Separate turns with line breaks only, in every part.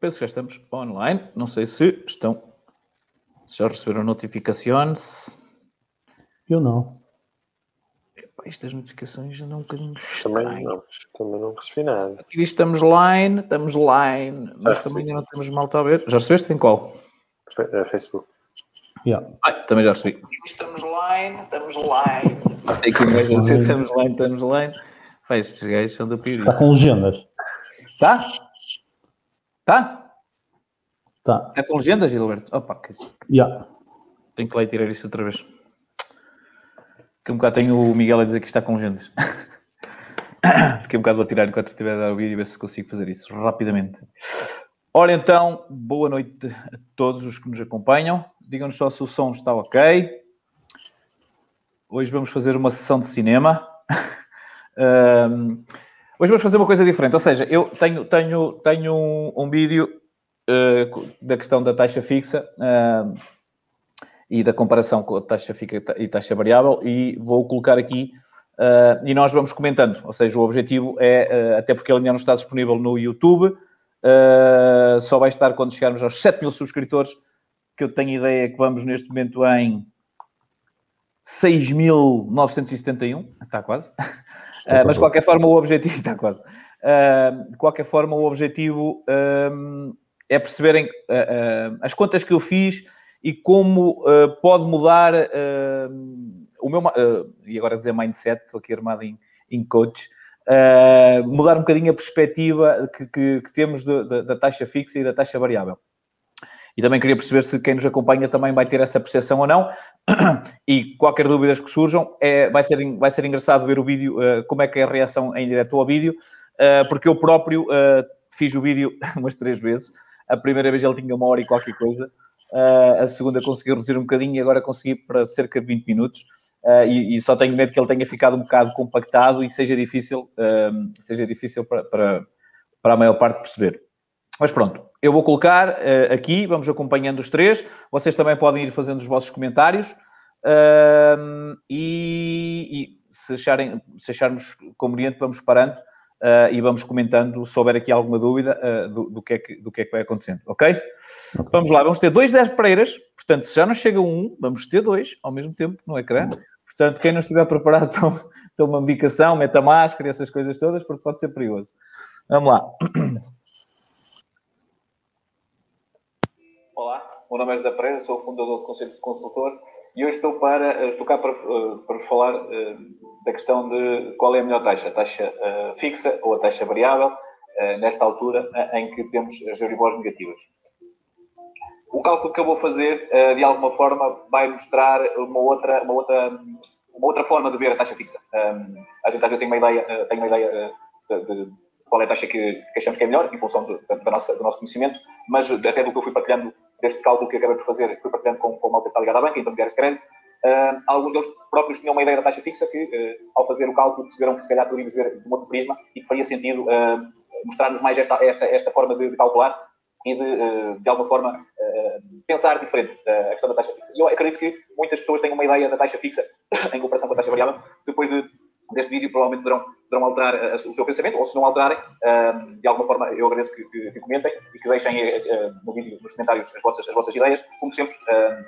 Penso que já estamos online. Não sei se estão. Se já receberam notificações.
Eu não.
Epá, estas notificações já não um bocadinho.
Também não, também não recebi nada.
Aqui estamos line, estamos line, mas
recebi.
também ainda não temos malta a ver. Já recebeste? Em qual?
Eh, Facebook.
Yeah.
Ai, também já recebi. Estamos line, estamos line. Tem que mais dizer estamos line, estamos line. Vai, estes gajos são da
Está
pioria.
com legendas.
Tá? Tá?
Tá.
Está com legendas, Gilberto? Opa, que...
Yeah.
tenho que lá ir tirar isso outra vez. Que um bocado tenho o Miguel a dizer que está com legendas. A um bocado vou tirar enquanto estiver a dar o vídeo e ver se consigo fazer isso rapidamente. Ora então, boa noite a todos os que nos acompanham. Digam-nos só se o som está ok. Hoje vamos fazer uma sessão de cinema. Ahm, hoje vamos fazer uma coisa diferente. Ou seja, eu tenho, tenho, tenho um, um vídeo eh, da questão da taxa fixa ahm, e da comparação com a taxa fixa e taxa variável e vou colocar aqui ah, e nós vamos comentando. Ou seja, o objetivo é, ah, até porque ele ainda não está disponível no YouTube, ah, só vai estar quando chegarmos aos 7 mil subscritores, que eu tenho ideia que vamos neste momento em 6.971, está quase. Ah, mas de qualquer forma o objetivo está quase. Ah, de qualquer forma o objetivo ah, é perceberem as contas que eu fiz e como pode mudar o meu e agora dizer mindset, estou aqui armado em, em coach. mudar um bocadinho a perspectiva que, que- que temos de- de- da taxa fixa e da taxa variável. E também queria perceber se quem nos acompanha também vai ter essa percepção ou não. E qualquer dúvidas que surjam, é, vai, ser, vai ser engraçado ver o vídeo, eh, como é que é a reação em direto ao vídeo, eh, porque eu próprio eh, fiz o vídeo umas três vezes. A primeira vez ele tinha uma hora e qualquer coisa, a segunda consegui reduzir um bocadinho e agora consegui para cerca de 20 minutos. Eh, e, e só tenho medo que ele tenha ficado um bocado compactado e seja difícil, eh, seja difícil para, para, para a maior parte perceber. Mas pronto, eu vou colocar eh, aqui, vamos acompanhando os três. Vocês também podem ir fazendo os vossos comentários. Ahm, e, e se, acharem, se acharmos conveniente, vamos parando ah, e vamos comentando se houver aqui alguma dúvida ah, do, do que é que, do que é que vai acontecendo, ok? Vamos lá, vamos ter dois 10 Pereiras, portanto, se já não chega um, vamos ter dois ao mesmo tempo no ecrã. Portanto, quem não estiver preparado, toma uma medicação, meta máscara, essas coisas todas, porque pode ser perigoso. Vamos lá. Olá, o meu nome é José Pereira, sou o fundador do Conselho de Consultor e hoje estou, para, eh, estou cá para, eh, para falar eh, da questão de qual é a melhor taxa, a taxa fixa ou a taxa variável, nesta altura em que temos as Euribors negativas. O cálculo que eu vou fazer, de alguma forma, vai mostrar uma outra, uma outra, uma outra forma de ver a taxa fixa. A gente às vezes tem uma ideia, tem uma ideia de, de qual é a taxa que, que achamos que é melhor, em função do, do nosso conhecimento, mas até do que eu fui partilhando deste cálculo que acabei de fazer, fui partilhando com, com uma está ligada à banca, intermediários de crédito, ah, alguns deles próprios tinham uma ideia da taxa fixa que, eh, ao fazer o cálculo, perceberam que se calhar poderíamos ver de um outro prisma e que faria sentido ah, mostrar-nos mais esta, esta, esta forma de, de calcular e de, de alguma forma, pensar diferente a questão da taxa fixa. Eu acredito que muitas pessoas têm uma ideia da taxa fixa em comparação com a taxa variável. Depois de, deste vídeo, provavelmente poderão, poderão alterar eh, o seu pensamento, ou se não alterarem, eh, de alguma forma, eu agradeço que, que- que comentem e que deixem eh, no vídeo, nos comentários, as vossas, as vossas ideias. Como sempre,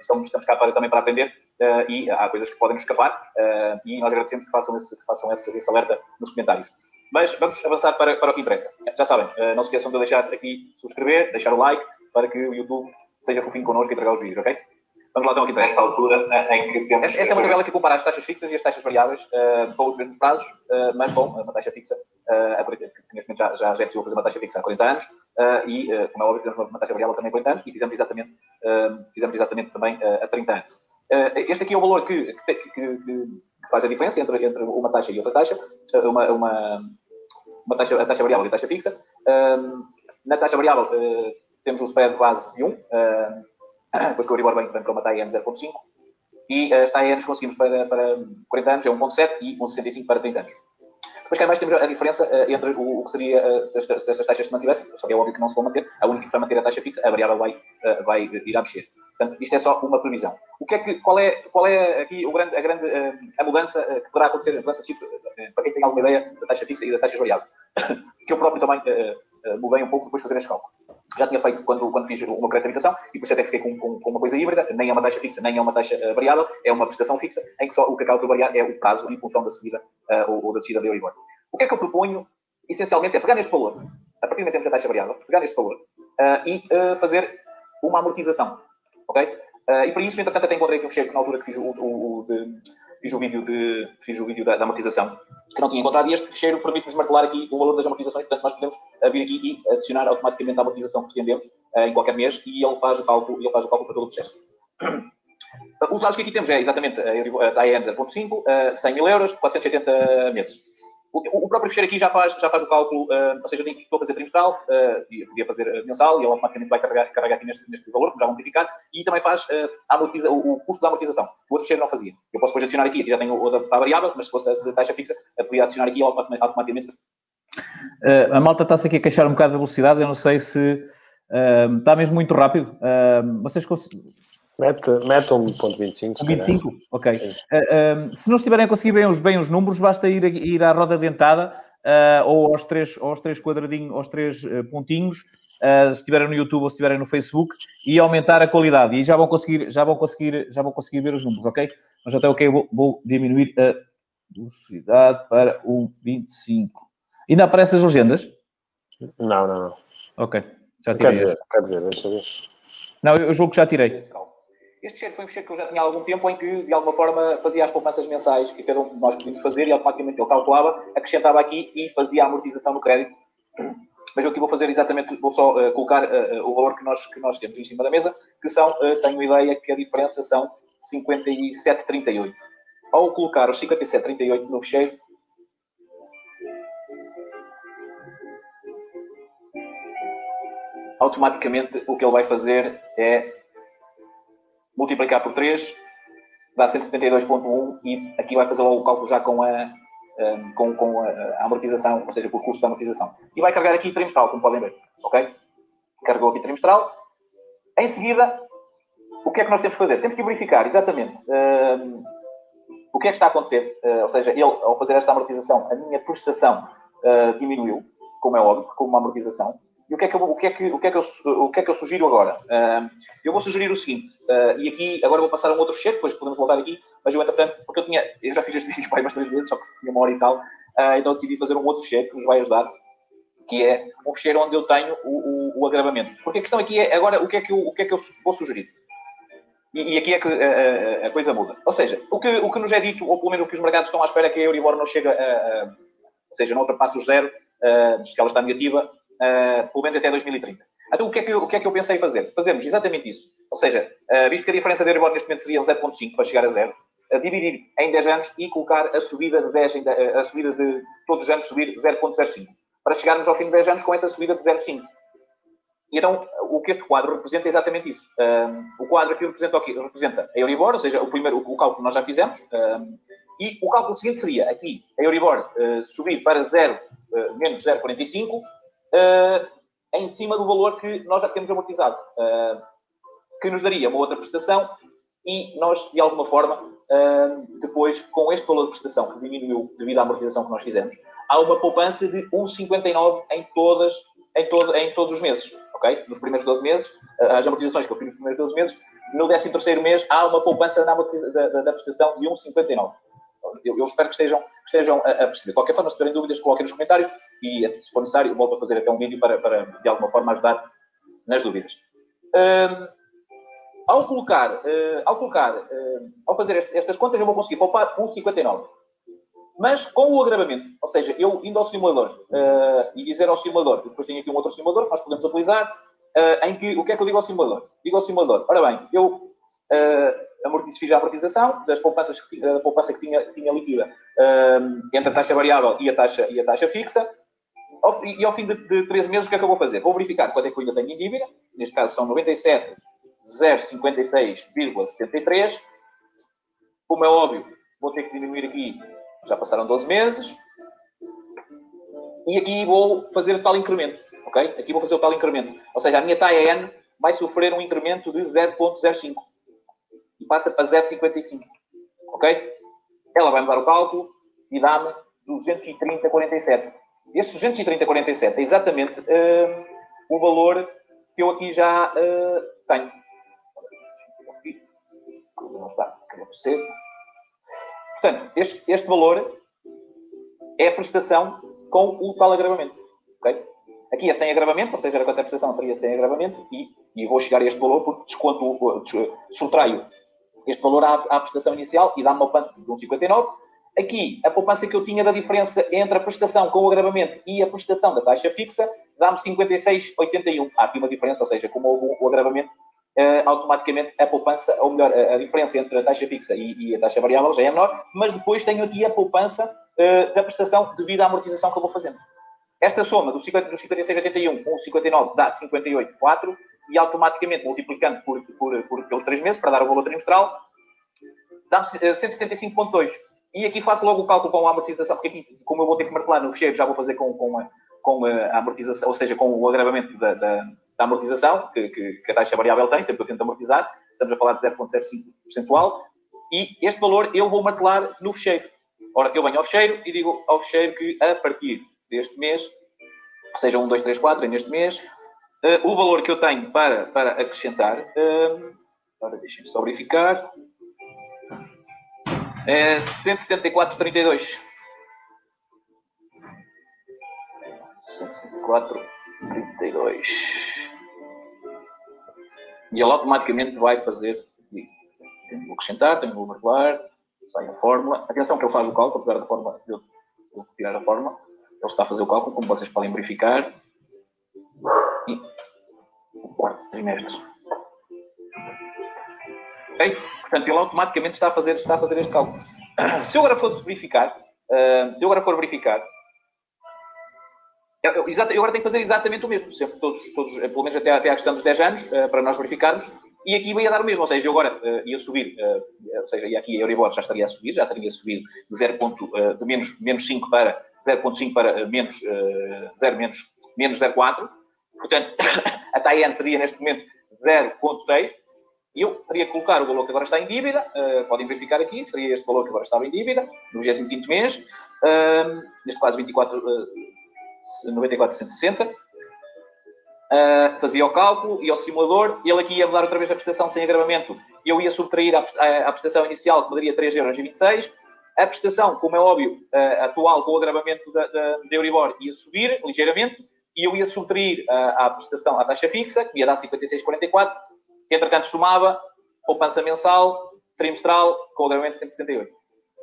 estamos, estamos cá para, também para aprender e há coisas que podem nos escapar e nós agradecemos que façam esse, que façam esse, esse alerta nos comentários. Mas vamos avançar para, para o que interessa. Já sabem, não se esqueçam de deixar aqui subscrever, deixar o like, para que o YouTube seja fofinho connosco e entregar os vídeos, ok? Vamos lá então aqui para esta altura eh, em que temos... Esta, esta é uma tabela que compara as taxas fixas e as taxas variáveis eh, com os mesmos prazos, eh, mas com uma taxa fixa, a 40, que neste momento já, já, já é possível fazer uma taxa fixa há 40 anos, eh, e, eh, como é óbvio, fizemos uma, taxa variável também há 40 anos, e fizemos exatamente, fizemos exatamente também eh, há 30 anos. Este aqui é o valor que, que, que- que faz a diferença entre, entre uma taxa e outra taxa, uma, uma, uma taxa, a taxa variável e a taxa fixa. Ahm, na taxa variável temos um spread base de 1, ahm, depois que o Euribor vem para uma TAN 0.5, e as TANs conseguimos para, para 40 anos é 1.7 e 1.65 para 30 anos. Depois cá em baixo temos a diferença eh, entre o, o que seria, eh, se, esta- se estas taxas se mantivessem, só que é óbvio que não se vão manter, a única que vai manter a taxa fixa, a variável vai, eh, vai ir a mexer. Portanto, isto é só uma previsão. O que é que, qual, é, qual é aqui o grande, a grande a mudança que poderá acontecer, a mudança de eh, para quem tem alguma ideia da taxa fixa e da taxa variável? que eu próprio também uh, mudei um pouco depois de fazer este cálculo. Já tinha feito quando, quando fiz uma crédito de habitação e por isso até fiquei com, com, com, uma coisa híbrida, nem é uma taxa fixa, nem é uma taxa uh, variável, é uma prestação fixa, em que só o que acaba por variar é o prazo em função da subida uh, ou, ou, da descida da Euribor. O que é que eu proponho, essencialmente, é pegar neste valor, a partir do momento temos a taxa variável, pegar neste valor e fazer uma amortização. Ok? e para isso, entretanto, até encontrei que eu chego na altura que fiz o, o, o de, fiz o vídeo, de, fiz o vídeo da, da amortização, que não tinha encontrado, e este fecheiro permite-nos martelar aqui o valor das amortizações, portanto nós podemos eh, vir aqui e adicionar automaticamente a amortização que pretendemos uh, em qualquer mês, e ele faz o cálculo, ele faz o cálculo para todo o processo. Os dados que aqui temos é exatamente a TAN 0.5, 100 mil euros, 480 meses. O, próprio fecheiro aqui já faz, já faz o cálculo, uh, ou seja, eu tenho que fazer trimestral, uh, podia fazer mensal, e ele automaticamente vai carregar, carregar aqui neste, neste valor, como já vão verificar, e também faz uh, o, o, custo da amortização. O outro fecheiro não fazia. Eu posso depois adicionar aqui, aqui já tenho o da variável, mas se fosse a taxa fixa, eu podia adicionar aqui automaticamente.
a malta está-se aqui a queixar um bocado da velocidade, eu não sei se está mesmo muito rápido. vocês
Mete, mete 1.25.
1.25? Ok. Uh, uh, se não estiverem a conseguir bem os, bem os números, basta ir, ir à roda dentada uh, ou aos três, aos três quadradinhos, aos três eh, pontinhos, se estiverem no YouTube ou se estiverem no Facebook, e aumentar a qualidade. E já vão conseguir, já vão conseguir, já vão conseguir ver os números, ok? Mas já está ok, vou, vou diminuir a velocidade para 1.25. Ainda aparecem as legendas?
Não, não, não.
Ok, já tirei.
Quer dizer, quer dizer, deixa eu ver.
Não, eu julgo que já tirei.
Este cheiro foi um cheiro que eu já tinha há algum tempo em que, de alguma forma, fazia as poupanças mensais que cada um de nós podíamos fazer e automaticamente ele calculava, acrescentava aqui e fazia a amortização no crédito. Mas eu aqui vou fazer exatamente, vou só uh, colocar uh, o valor que nós, que nós temos em cima da mesa, que são, uh, tenho ideia que a diferença são 57,38. Ao colocar os 57,38 no fecheiro, automaticamente o que ele vai fazer é multiplicar por 3 dá 172.1 e aqui vai fazer o cálculo já com a, um, com, com a, amortização, ou seja, com os custos da amortização. E vai carregar aqui trimestral, como podem ver. Ok? Carregou aqui trimestral. Em seguida, o que é que nós temos que fazer? Temos que verificar exatamente um, o que é que está a acontecer. Uh, ou seja, ele, ao fazer esta amortização, a minha prestação uh, diminuiu, como é óbvio, com uma amortização. E o que é que eu, o que é que, o que é que eu, o que é que eu sugiro agora? Uh, eu vou sugerir o seguinte, uh, e aqui agora vou passar a um outro fecheiro, depois podemos voltar aqui, mas eu, entretanto, porque eu tinha, eu já fiz este vídeo mais três vezes, só que tinha uma hora e tal, uh, então decidi fazer um outro fecheiro que nos vai ajudar, que é um fecheiro onde eu tenho o, o, o, agravamento. Porque a questão aqui é, agora, o que é que eu, o que é que eu vou sugerir? E, e aqui é que a, a, coisa muda. Ou seja, o que, o que nos é dito, ou pelo menos o que os mercados estão à espera, é que a Euribor não chega a, a ou seja, não ultrapassa o zero, uh, que ela está negativa, uh, pelo menos até 2030. Então, o que, é que eu, o que é que eu pensei fazer? Fazermos exatamente isso. Ou seja, uh, visto que a diferença de Euribor neste momento seria 0,5 para chegar a zero, uh, dividir em 10 anos e colocar a subida de 10, em, uh, a subida de todos os anos subir 0,05. Para chegarmos ao fim de 10 anos com essa subida de 0,5. E então, o que este quadro representa é exatamente isso. Um, o quadro aqui representa, aqui, representa a Euribor, ou seja, o primeiro o, o cálculo que nós já fizemos, um, e o cálculo seguinte seria aqui a Euribor uh, subir para 0, uh, menos 0,45, uh, em cima do valor que nós já temos amortizado, uh, que nos daria uma outra prestação e nós, de alguma forma, uh, depois, com este valor de prestação que diminuiu devido à amortização que nós fizemos, há uma poupança de 1,59 em, todas, em, todo, em todos os meses, ok? Nos primeiros 12 meses, as amortizações que eu fiz nos primeiros 12 meses, no 13 terceiro mês há uma poupança da, da, da prestação de 1,59. Eu, eu, espero que estejam, que estejam a, a perceber. De qualquer forma, se tiverem dúvidas, coloquem nos comentários e, se for necessário, volto a fazer até um vídeo para, para de alguma forma, ajudar nas dúvidas. Um, ao colocar, uh, ao, colocar uh, ao fazer este, estas contas, eu vou conseguir poupar 1,59. Mas com o agravamento, ou seja, eu indo ao simulador uh, e dizer ao simulador, depois tenho aqui um outro simulador que nós podemos utilizar, em que, o que é que eu digo ao simulador? Digo ao simulador, ora bem, eu a amortização das poupanças, da poupança que tinha, tinha líquida entre a taxa variável e a taxa, e a taxa fixa, e ao fim de, de 13 meses, o que é que eu vou fazer? Vou verificar quanto é que eu ainda tenho em dívida, neste caso são 97,056,73. Como é óbvio, vou ter que diminuir aqui, já passaram 12 meses. E aqui vou fazer o tal incremento, ok? Aqui vou fazer o tal incremento. Ou seja, a minha TAN vai sofrer um incremento de 0,05 e passa para 0,55, ok? Ela vai me dar o cálculo e dá-me 230,47. Este 230,47 é exatamente uh, o valor que eu aqui já uh, tenho. Está, não percebo. Portanto, este, este valor é a prestação com o tal agravamento. Okay? Aqui é sem agravamento, ou seja, era quanto a prestação teria sem agravamento, e, e vou chegar a este valor porque desconto, subtraio este valor à, à prestação inicial e dá-me uma poupança de 1,59. Aqui, a poupança que eu tinha da diferença entre a prestação com o agravamento e a prestação da taxa fixa dá-me 56,81. Há aqui uma diferença, ou seja, como houve o agravamento, uh, automaticamente a poupança, ou melhor, a, a, diferença entre a taxa fixa e, e, a taxa variável já é menor, mas depois tenho aqui a poupança uh, da prestação devido à amortização que eu vou fazendo. Esta soma do, 50, do 56,81 com o 59 dá 58,4 e automaticamente multiplicando por, por, por, pelos 3 meses para dar o valor trimestral, dá-me 175,2. Eh, e aqui faço logo o cálculo com a amortização, porque aqui, como eu vou ter que martelar no fecheiro, já vou fazer com, com, a, com a amortização, ou seja, com o agravamento da, da, da amortização, que, que, que, a taxa variável tem, sempre que eu tento amortizar, estamos a falar de 0,05%, e este valor eu vou martelar no fecheiro. Ora, eu venho ao fecheiro e digo ao fecheiro que a partir deste mês, seja 1, 2, 3, 4, neste mês, uh, o valor que eu tenho para, para acrescentar, uh, agora deixem-me só verificar, é 174,32. 174,32. E ele automaticamente vai fazer. Tenho que acrescentar, tenho que marcar, sai a fórmula. Atenção que ele faz o cálculo, apesar da eu tirar a fórmula. Ele está a fazer o cálculo, como vocês podem verificar. Quarto trimestre. Ok? Portanto, ele automaticamente está a fazer, está a fazer este cálculo. Se eu agora fosse verificar, uh, se eu agora for verificar, eu, eu, eu, agora tenho que fazer exatamente o mesmo, sempre todos, todos pelo menos até, até a questão dos 10 anos, uh, para nós verificarmos, e aqui ia dar o mesmo, ou seja, eu agora uh, ia subir, ou seja, e aqui a Euribor já estaria a subir, já teria subido de, 0. de menos, menos 5 para 0.5 para menos, 0 menos, menos 0.4, portanto, a TAN seria neste momento 0.6, e eu teria que colocar o valor que agora está em dívida, uh, podem verificar aqui, seria este valor que agora estava em dívida, no 25 mês, uh, neste caso 24, uh, 94,160. Uh, fazia o cálculo, ia ao simulador, ele aqui ia mudar outra vez a prestação sem agravamento, eu ia subtrair a, a, a prestação inicial, que daria 3,26€. A prestação, como é óbvio, uh, atual, com o agravamento da, da, da Euribor, ia subir ligeiramente, e eu ia subtrair a, a prestação, a taxa fixa, que ia dar 56,44, Entretanto, somava poupança mensal, trimestral, com o agravamento de 178.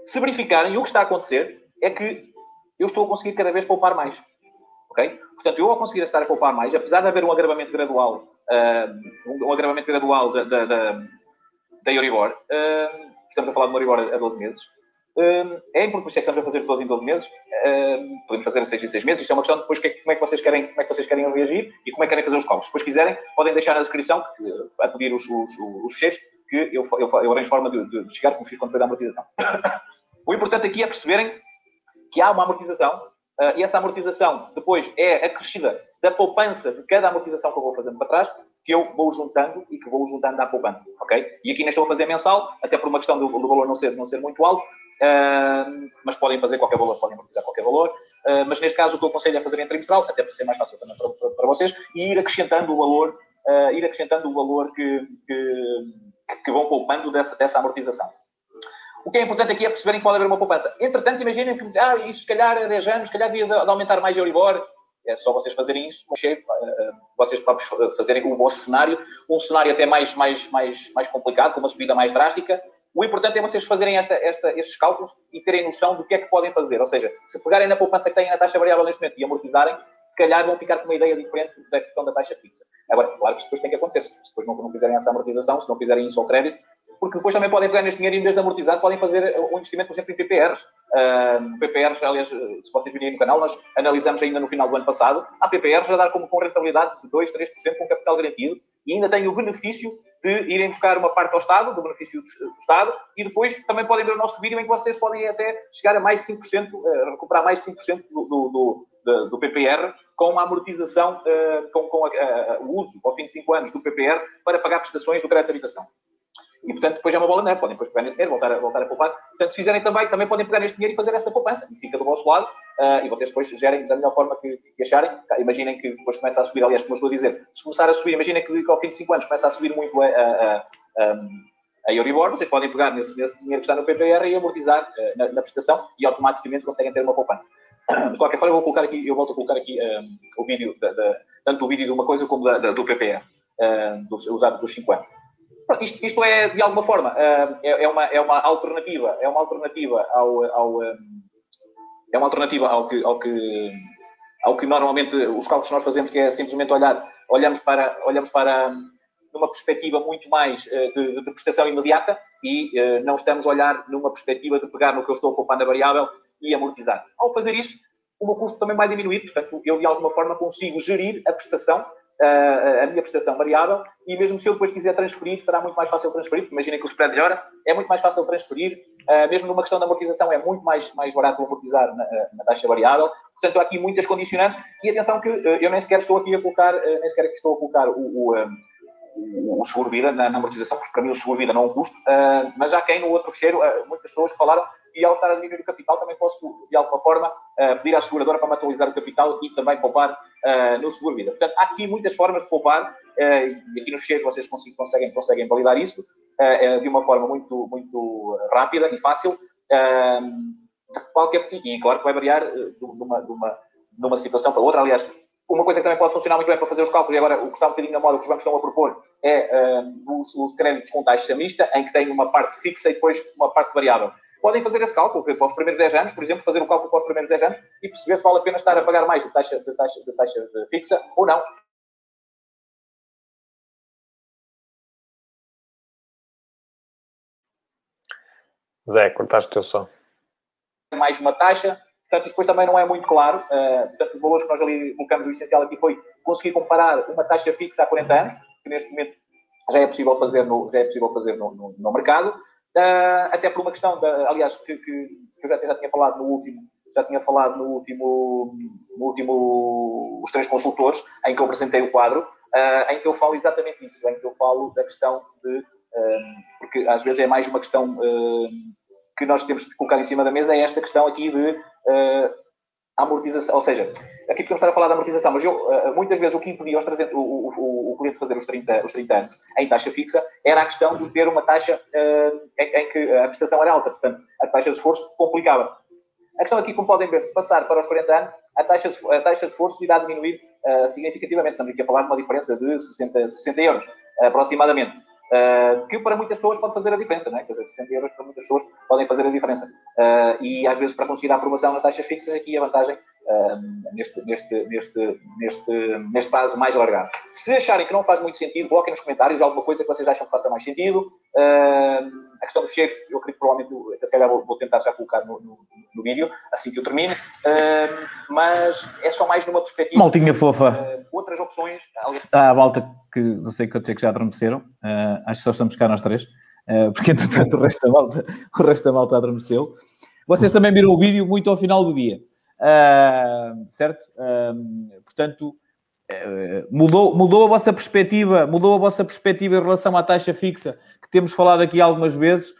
Se verificarem, o que está a acontecer é que eu estou a conseguir cada vez poupar mais. Ok? Portanto, eu ao conseguir estar a poupar mais, apesar de haver um agravamento gradual, uh, um, agravamento gradual da, da, da, da Euribor, uh, estamos a falar de uma Euribor a 12 meses, é importante, se estamos a fazer de 12 em 12 meses, podemos fazer em 6 em 6 meses, isto é uma questão de depois como é que vocês querem, como é que vocês querem reagir e como é que querem fazer os cálculos. Se depois quiserem, podem deixar na descrição, a pedir os, os, os que eu, eu, eu arranjo forma de, de, chegar, como fiz quando foi da amortização. o importante aqui é perceberem que há uma amortização uh, e essa amortização depois é acrescida da poupança de cada amortização que eu vou fazendo para trás, que eu vou juntando e que vou juntando à poupança, ok? E aqui neste estou a fazer mensal, até por uma questão do, do valor não ser, não ser muito alto, Uh, mas podem fazer qualquer valor, podem amortizar qualquer valor. Uh, mas neste caso, o que eu aconselho é fazer em trimestral, até para ser mais fácil também para, para, para vocês, e ir acrescentando o valor, uh, ir acrescentando o valor que, que, que vão poupando dessa, dessa amortização. O que é importante aqui é perceberem que pode haver uma poupança. Entretanto, imaginem que ah, isso se calhar a 10 anos, se calhar devia de, aumentar mais a Euribor. É só vocês fazerem isso, vocês próprios fazerem o vosso cenário, um cenário até mais, mais, mais, mais complicado, com uma subida mais drástica, o importante é vocês fazerem esta, esta, estes cálculos e terem noção do que é que podem fazer. Ou seja, se pegarem na poupança que têm na taxa variável neste momento e amortizarem, se calhar vão ficar com uma ideia diferente da questão da taxa fixa. Agora, claro que isto depois tem que acontecer. Se depois não, não fizerem essa amortização, se não fizerem isso ao crédito, porque depois também podem pegar neste dinheiro e em vez de amortizar, podem fazer um investimento, por exemplo, em PPRs. Uh, PPRs, aliás, se vocês virem no canal, nós analisamos ainda no final do ano passado, há PPRs a dar como com rentabilidade de 2, 3% com capital garantido e ainda tem o benefício de irem buscar uma parte ao Estado, do benefício do, Estado, e depois também podem ver o nosso vídeo em que vocês podem até chegar a mais 5%, uh, recuperar mais 5% do, do, do, do, PPR com a amortização, uh, com, com a, a, o uso ao fim de 5 anos do PPR para pagar prestações do crédito de habitação. E, portanto, depois é uma bola neve. Podem depois pegar nesse dinheiro, voltar a, voltar a poupar. Portanto, se fizerem também, também podem pegar neste dinheiro e fazer essa poupança. E fica do vosso lado uh, e vocês depois gerem da melhor forma que, que acharem. Imaginem que depois começa a subir, aliás, como eu estou a dizer, se começar a subir, imaginem que, que ao fim de 5 anos começa a subir muito a, a, a, a Euribor, vocês podem pegar nesse, nesse, dinheiro que está no PPR e amortizar uh, na, na, prestação e automaticamente conseguem ter uma poupança. De qualquer forma, eu vou colocar aqui, eu volto a colocar aqui um, o vídeo, da, tanto o vídeo de uma coisa como da, do PPR, um, do, usado dos 5 anos. Isto, isto, é, de alguma forma, é, é, uma, é uma alternativa, é uma alternativa ao, ao é uma alternativa ao que, ao que, ao que normalmente os cálculos que nós fazemos, que é simplesmente olhar, olhamos para, olhamos para numa perspectiva muito mais de, de, prestação imediata e não estamos a olhar numa perspectiva de pegar no que eu estou a poupar na variável e amortizar. Ao fazer isso, o meu custo também vai diminuir, portanto, eu de alguma forma consigo gerir a prestação a minha prestação variável e mesmo se eu depois quiser transferir, será muito mais fácil transferir, imaginem que o spread melhora, é muito mais fácil transferir, mesmo numa questão de amortização é muito mais, mais barato amortizar na, na taxa variável, portanto há aqui muitas condicionantes. E atenção que eu nem sequer estou aqui a colocar, nem sequer estou a colocar o, o, o, seguro-vida na, na, amortização, porque para mim o seguro-vida não é um custo, mas há quem no outro fecheiro, muitas pessoas falaram e ao estar a diminuir o capital também posso, de alguma forma, uh, pedir à seguradora para me atualizar o capital e também poupar uh, no seguro-vida. Portanto, há aqui muitas formas de poupar uh, e aqui nos cheiros vocês conseguem, conseguem validar isso de uma forma muito, muito rápida e fácil. qualquer, e claro que vai variar de uma, de, uma, de uma situação para outra. Aliás, uma coisa que também pode funcionar muito bem para fazer os cálculos, e agora o que está um bocadinho na moda, que os bancos estão a propor, é os, os créditos com taxa mista, em que tem uma parte fixa e depois uma parte variável podem fazer esse cálculo, para os primeiros 10 anos, por exemplo, fazer o cálculo para os primeiros 10 anos e perceber se vale a pena estar a pagar mais de taxa, de taxa, de taxa fixa ou não.
Zé, cortaste o teu som.
Mais uma taxa, portanto, depois também não é muito claro. Uh, portanto, os valores que nós ali colocamos, o essencial aqui foi conseguir comparar uma taxa fixa há 40 anos, que neste momento já é possível fazer no, já é possível fazer no, no, no mercado, Uh, até por uma questão, de, aliás, que, que, eu já, já, tinha falado no último, já tinha falado no último, no último, os três consultores, em que eu apresentei o quadro, uh, em que eu falo exatamente isso, em que eu falo da questão de, uh, porque às vezes é mais uma questão que nós temos que colocar em cima da mesa, é esta questão aqui de amortização, ou seja, aqui podemos estar a falar de amortização, mas eu, eh, muitas vezes o que impedia os 300, o, o, o, cliente fazer os 30, os 30 anos em taxa fixa era a questão de ter uma taxa uh, em, em, que a prestação era alta, portanto, a taxa de esforço complicava. A questão aqui, como podem ver, se passar para os 40 anos, a taxa de, a taxa de esforço irá diminuir uh, significativamente. Estamos aqui a falar de uma diferença de 60, 60 euros, aproximadamente. Uh, que para muitas pessoas pode fazer a diferença, não é? Quer dizer, 60 euros para muitas pessoas podem fazer a diferença. Uh, e às vezes, para conseguir a aprovação nas taxas fixas, aqui a vantagem neste, neste, neste, neste, neste prazo mais alargado. Se acharem que não faz muito sentido, coloquem nos comentários alguma coisa que vocês acham que faça mais sentido. Uh, a questão dos cheiros, eu acredito que provavelmente, se calhar vou, vou, tentar já colocar no, no, no vídeo, assim que eu termine, uh, mas é só mais numa perspectiva.
Maltinha fofa.
Uh, outras opções.
Há a malta que, não sei que eu sei que já adormeceram, acho que só estamos cá nós três, porque entretanto o resto da malta, o resto da malta adormeceu. Vocês também viram o vídeo muito ao final do dia. Certo? Uh, portanto, uh, mudou, mudou a vossa perspectiva, mudou a vossa perspectiva em relação à taxa fixa, que temos falado aqui algumas vezes,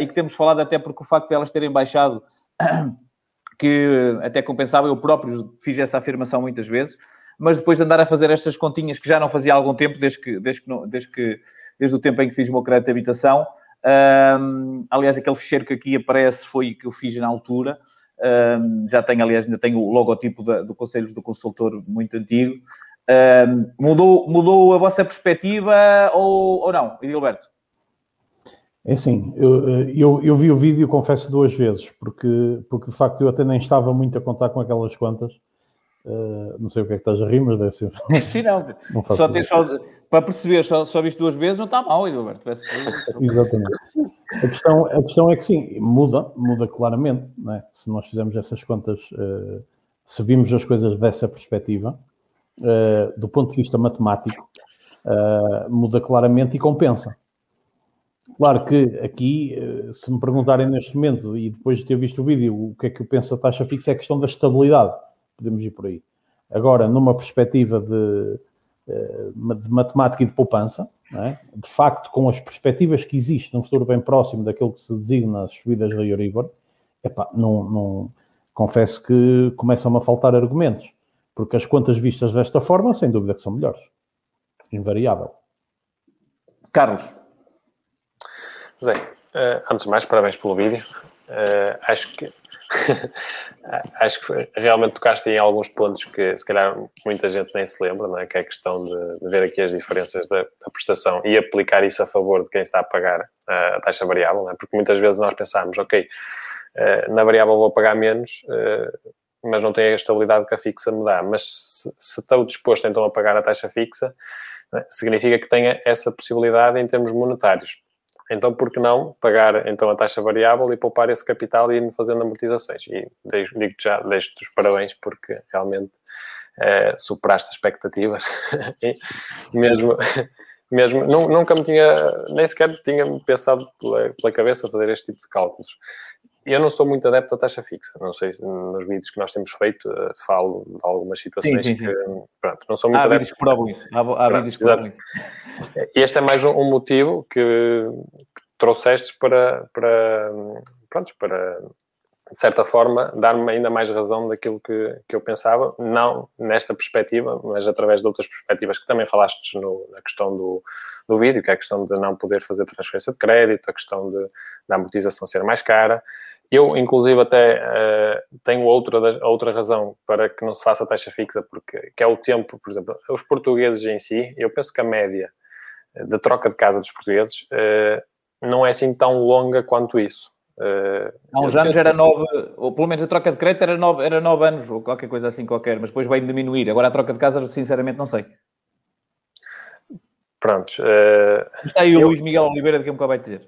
e que temos falado até porque o facto de elas terem baixado, que até compensava, eu próprio fiz essa afirmação muitas vezes, mas depois de andar a fazer estas continhas que já não fazia há algum tempo, desde, que, desde, que, desde, que, desde o tempo em que fiz o meu crédito de habitação, aliás, aquele ficheiro que aqui aparece foi que eu fiz na altura, um, já tenho, aliás, ainda tenho o logotipo da, do Conselhos do Consultor muito antigo. Um, mudou, mudou a vossa perspectiva ou, ou não, Edilberto?
É assim, eu, eu, eu, vi o vídeo, confesso, duas vezes, porque, porque de facto eu até nem estava muito a contar com aquelas contas. Uh, não sei o que é que estás a rir, mas deve ser.
Sim, não. não só só, para perceber, só, só viste duas vezes, não está mal, Edilberto.
Exatamente. A questão, a questão é que sim, muda, muda claramente. É? Se nós fizermos essas contas, uh, se vimos as coisas dessa perspectiva, uh, do ponto de vista matemático, uh, muda claramente e compensa. Claro que aqui, se me perguntarem neste momento e depois de ter visto o vídeo, o que é que eu penso da taxa fixa, é a questão da estabilidade. Podemos ir por aí. Agora, numa perspectiva de, de matemática e de poupança, é? de facto, com as perspectivas que existem num futuro bem próximo daquilo que se designa as subidas da Euribor, epá, não, não, confesso que começam a faltar argumentos, porque as contas vistas desta forma, sem dúvida que são melhores. Invariável.
Carlos.
Zé, uh, antes de mais, parabéns pelo vídeo. Uh, acho que acho que realmente tocaste em alguns pontos que se calhar muita gente nem se lembra, não é? que é a questão de, de ver aqui as diferenças da, da, prestação e aplicar isso a favor de quem está a pagar a, a taxa variável, não é? porque muitas vezes nós pensamos, ok, uh, na variável vou pagar menos, uh, mas não tenho a estabilidade que a fixa me dá, mas se, se estou disposto então a pagar a taxa fixa, é? significa que tenha essa possibilidade em termos monetários então, por que não pagar então a taxa variável e poupar esse capital e ir fazendo amortizações? E digo-te já, deixo-te os parabéns porque realmente é, superaste as expectativas. mesmo, mesmo nunca me tinha, nem sequer tinha pensado pela, pela cabeça fazer este tipo de cálculos. Eu não sou muito adepto à taxa fixa. Não sei se nos vídeos que nós temos feito uh, falo de algumas situações sim, sim, sim. que, pronto, não sou muito
há
adepto.
Vídeos que provam isso. Há, há pronto, vídeos que provam isso.
Este é mais um, um motivo que, que trouxeste para, para, pronto, para, de certa forma, dar-me ainda mais razão daquilo que, que eu pensava, não nesta perspectiva, mas através de outras perspectivas que também falaste no, na questão do, do vídeo, que é a questão de não poder fazer transferência de crédito, a questão de, da amortização ser mais cara, eu, inclusive, até uh, tenho outra, outra razão para que não se faça taxa fixa, porque que é o tempo, por exemplo, os portugueses em si, eu penso que a média de troca de casa dos portugueses uh, não é assim tão longa quanto isso.
Uh, Há uns anos era nove, ou pelo menos a troca de crédito era nove, era nove anos, ou qualquer coisa assim qualquer, mas depois vai diminuir. Agora a troca de casa, sinceramente, não sei.
Prontos. Uh,
Está aí o eu... Luís Miguel Oliveira de que me vai dizer.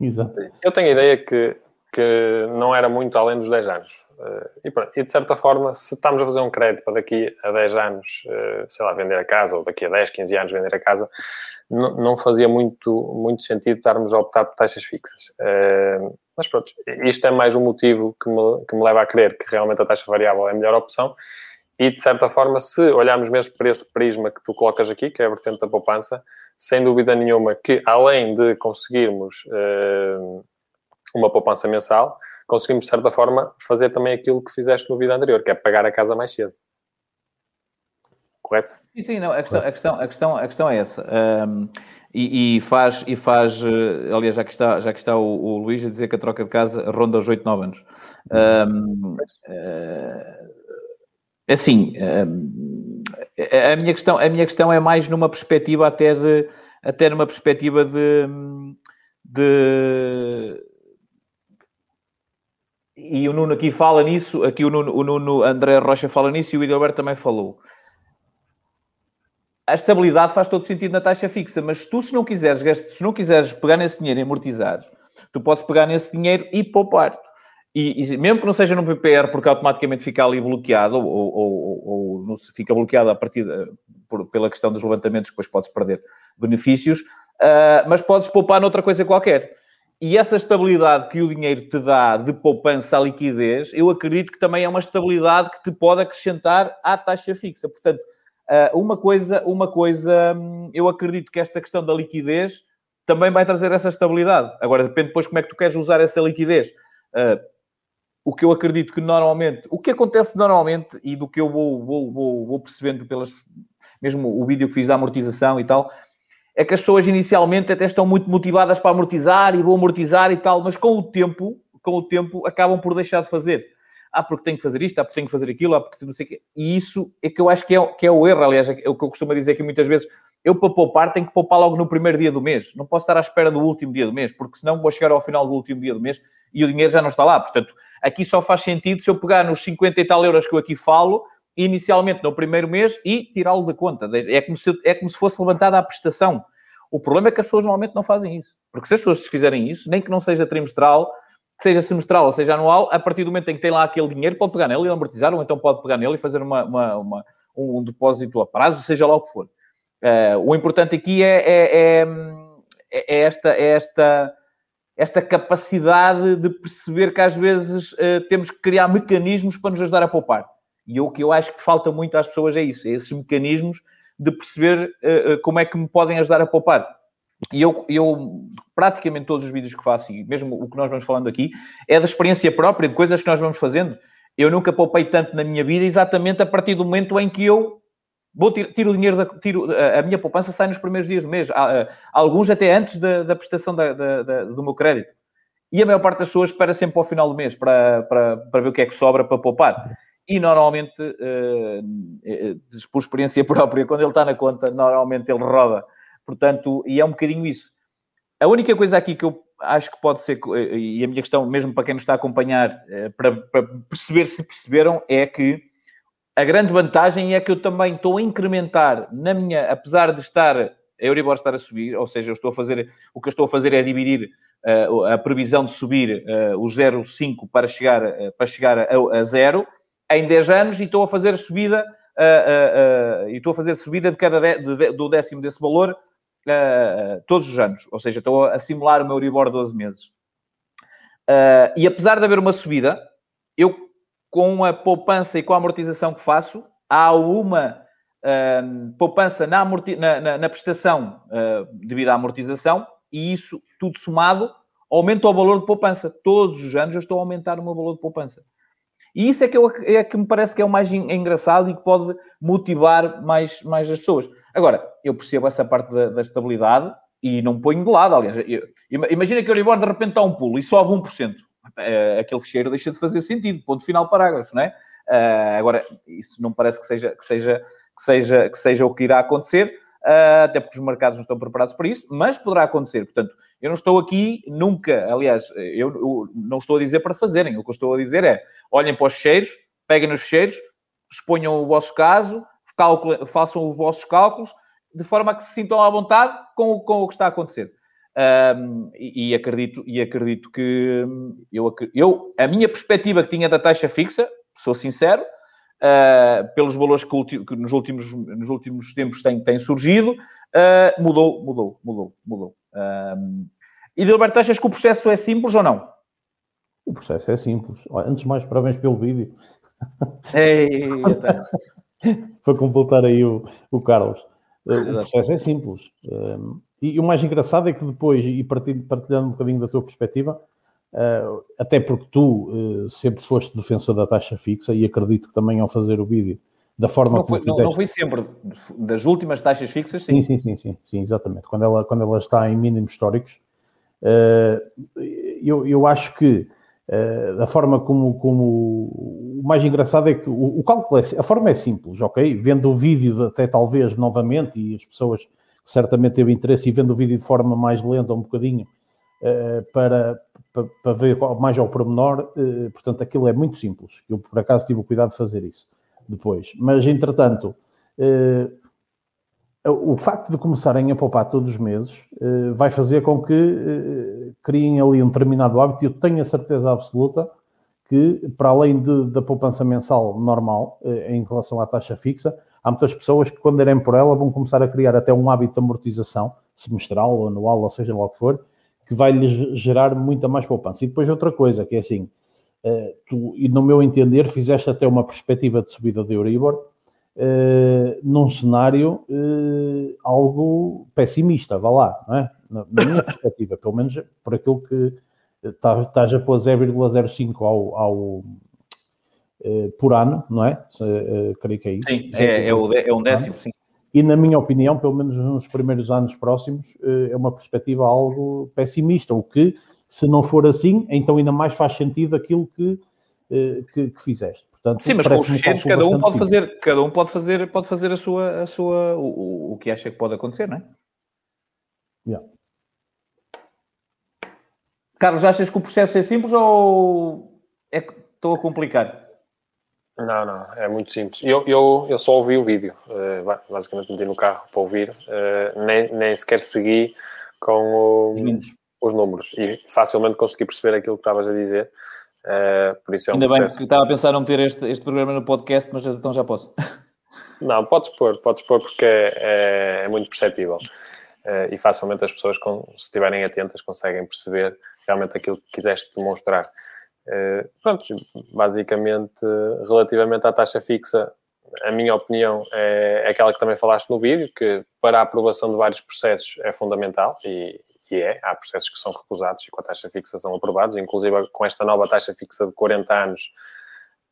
Exato.
Eu tenho a ideia que que não era muito além dos 10 anos. Uh, e, pronto, e, de certa forma, se estamos a fazer um crédito para daqui a 10 anos, uh, sei lá, vender a casa, ou daqui a 10, 15 anos vender a casa, não fazia muito, muito sentido estarmos a optar por taxas fixas. Uh, mas pronto, isto é mais um motivo que me, que me leva a crer que realmente a taxa variável é a melhor opção. E, de certa forma, se olharmos mesmo para esse prisma que tu colocas aqui, que é a vertente da poupança, sem dúvida nenhuma que, além de conseguirmos uma poupança mensal, conseguimos, de certa forma, fazer também aquilo que fizeste no vídeo anterior, que é pagar a casa mais cedo. Correto?
Sim, sim, não, a questão, a questão, a questão, a questão é essa. Um, e, e, faz, e faz, eh, aliás, já que está, já que está o, o, Luís a dizer que a troca de casa ronda os 8, 9 anos. Um, uh, assim, um, a, minha questão, a minha questão é mais numa perspectiva até de, até numa perspectiva de, de e o Nuno aqui fala nisso, aqui o Nuno, o Nuno André Rocha fala nisso e o Idalberto também falou. A estabilidade faz todo sentido na taxa fixa, mas tu, se não quiseres, se não quiseres pegar nesse dinheiro e amortizar, tu podes pegar nesse dinheiro e poupar. E, e, mesmo que não seja no PPR, porque automaticamente fica ali bloqueado, ou, ou, ou, ou fica bloqueado a partir de, por, pela questão dos levantamentos, depois podes perder benefícios, uh, mas podes poupar noutra coisa qualquer. E essa estabilidade que o dinheiro te dá de poupança à liquidez, eu acredito que também é uma estabilidade que te pode acrescentar à taxa fixa. Portanto, ah, uma coisa, uma coisa, hum, eu acredito que esta questão da liquidez também vai trazer essa estabilidade. Agora, depende depois como é que tu queres usar essa liquidez. Ah, o que eu acredito que normalmente, o que acontece normalmente e do que eu vou, vou, vou, vou percebendo pelas, mesmo o vídeo que fiz da amortização e tal, é que as pessoas inicialmente até estão muito motivadas para amortizar e vão amortizar e tal, mas com o tempo, com o tempo, acabam por deixar de fazer. Ah, porque tenho que fazer isto, ah, porque tenho que fazer aquilo, ah, porque não sei o quê. E isso é que eu acho que é, que é o erro, aliás, é o que eu costumo dizer que muitas vezes eu para poupar tenho que poupar logo no primeiro dia do mês. Não posso estar à espera do último dia do mês, porque senão vou chegar ao final do último dia do mês e o dinheiro já não está lá. Portanto, aqui só faz sentido se eu pegar nos 50 e tal euros que eu aqui falo inicialmente no primeiro mês e tirá-lo da conta. É como, se, é como se fosse levantada a prestação. O problema é que as pessoas normalmente não fazem isso. Porque se as pessoas fizerem isso, nem que não seja trimestral, seja semestral ou seja anual, a partir do momento em que tem lá aquele dinheiro, pode pegar nele e amortizar, ou então pode pegar nele e fazer uma, uma, uma um depósito a prazo, seja lá o que for. Uh, o importante aqui é, é, é, é, esta, é esta, esta capacidade de perceber que às vezes uh, temos que criar mecanismos para nos ajudar a poupar. E o que eu acho que falta muito às pessoas é isso, é esses mecanismos de perceber uh, como é que me podem ajudar a poupar. E eu, eu, praticamente todos os vídeos que faço, e mesmo o que nós vamos falando aqui, é da experiência própria, de coisas que nós vamos fazendo. Eu nunca poupei tanto na minha vida, exatamente a partir do momento em que eu vou tiro, tiro o dinheiro, da, tiro, a minha poupança sai nos primeiros dias do mês, alguns até antes da, da prestação da, da, do meu crédito. E a maior parte das pessoas espera sempre para o final do mês para, para, para ver o que é que sobra para poupar. E normalmente, uh, por experiência própria, quando ele está na conta, normalmente ele roda. Portanto, e é um bocadinho isso. A única coisa aqui que eu acho que pode ser, e a minha questão, mesmo para quem nos está a acompanhar, para, para perceber se perceberam, é que a grande vantagem é que eu também estou a incrementar na minha, apesar de estar a Euribor estar a subir, ou seja, eu estou a fazer, o que eu estou a fazer é dividir uh, a previsão de subir uh, o 0,5 para chegar, uh, para chegar a, a, zero em 10 anos e estou a fazer subida, e estou a fazer subida de cada de, de, do décimo desse valor todos os anos, ou seja, estou a simular o meu Euribor 12 meses. e apesar de haver uma subida, eu com a poupança e com a amortização que faço, há uma uh, poupança na, na, na, na prestação uh, devido à amortização e isso, tudo somado, aumenta o valor de poupança. Todos os anos eu estou a aumentar o meu valor de poupança. E isso é que, eu, é que me parece que é o mais engraçado e que pode motivar mais, mais as pessoas. Agora, eu percebo essa parte da, da estabilidade e não ponho de lado, aliás. Eu, imagina que o Euribor de repente está um pulo e sobe 1% uh, aquele fecheiro deixa de fazer sentido, ponto final parágrafo, não é? Uh, agora, isso não parece que seja, que seja, que seja, que seja o que irá acontecer, até porque os mercados não estão preparados para isso, mas poderá acontecer. Portanto, eu não estou aqui nunca, aliás, eu, eu não estou a dizer para fazerem, o que eu estou a dizer é, olhem para os fecheiros, peguem nos fecheiros, exponham o vosso caso, façam os vossos cálculos, de forma a que se sintam à vontade com, com o que está a acontecer. Um, e, e, acredito, e acredito que eu, eu, a minha perspectiva que tinha da taxa fixa, sou sincero, uh, pelos valores que, que, nos, últimos, nos últimos tempos têm, têm surgido, uh, mudou, mudou, mudou, mudou. Um, e Gilberto, achas que o processo é simples ou não?
O processo é simples. Antes de mais, parabéns pelo vídeo.
Ei,
Para completar aí o, o Carlos. O processo é simples. Um, e, e, o mais engraçado é que depois, e partilhando um bocadinho da tua perspectiva, uh, até porque tu uh, sempre foste defensor da taxa fixa e acredito que também ao fazer o vídeo, da forma
não
como
foi, fizeste... Não, não fui sempre. Das últimas taxas fixas, sim.
Sim, sim, sim, sim, sim exatamente. Quando ela, quando ela está em mínimos históricos, uh, eu, eu acho que Uh, da forma como, como o mais engraçado é que o, o, cálculo é, a forma é simples, ok? Vendo o vídeo até talvez novamente e as pessoas certamente teve interesse e vendo o vídeo de forma mais lenta, um bocadinho, para, para, para, ver mais ao pormenor. Uh, portanto, aquilo é muito simples. Eu, por acaso, tive o cuidado de fazer isso depois. Mas, entretanto, uh, o facto de começarem a poupar todos os meses vai fazer com que criem ali um determinado hábito. Eu tenho a certeza absoluta que, para além de, da poupança mensal normal, em relação à taxa fixa, há muitas pessoas que, quando derem por ela, vão começar a criar até um hábito de amortização, semestral anual, ou seja lá o que for, que vai lhes gerar muita mais poupança. E depois outra coisa, que é assim, uh, tu, e no meu entender, fizeste até uma perspectiva de subida de Euribor, uh, num cenário uh, algo pessimista, vá lá, não é? na, na minha perspectiva, pelo menos por aquilo que estás a pôr 0,05 ao, ao eh, por ano, não é? Creio que é isso.
Sim, é, é, o, é um décimo, sim.
E na minha opinião, pelo menos nos primeiros anos próximos, é uma perspectiva algo pessimista, o que, se não for assim, então ainda mais faz sentido aquilo que, que, que fizeste.
Portanto, Sim, mas com os fecheiros cada um pode fazer, cada um pode fazer, pode fazer a sua, a sua, o, o que acha que pode acontecer, não é?
Yeah.
Carlos, achas que o processo é simples ou é estou a complicar?
Não, não, é muito simples. Eu, eu, eu só ouvi o vídeo, uh, basicamente meti no carro para ouvir, uh, nem, nem sequer segui com o, os números e facilmente consegui perceber aquilo que estavas a dizer. Uh, por isso é um
Ainda
processo...
bem que estava a pensar não meter este, este programa no podcast, mas então já posso.
Não, podes pôr, podes pôr porque é, é, é muito perceptível. e facilmente as pessoas, se estiverem atentas, conseguem perceber realmente aquilo que quiseste demonstrar. Uh, pronto, basicamente, relativamente à taxa fixa, a minha opinião é aquela que também falaste no vídeo, que para a aprovação de vários processos é fundamental e, e é. Há processos que são recusados e com a taxa fixa são aprovados. Inclusive, com esta nova taxa fixa de 40 anos,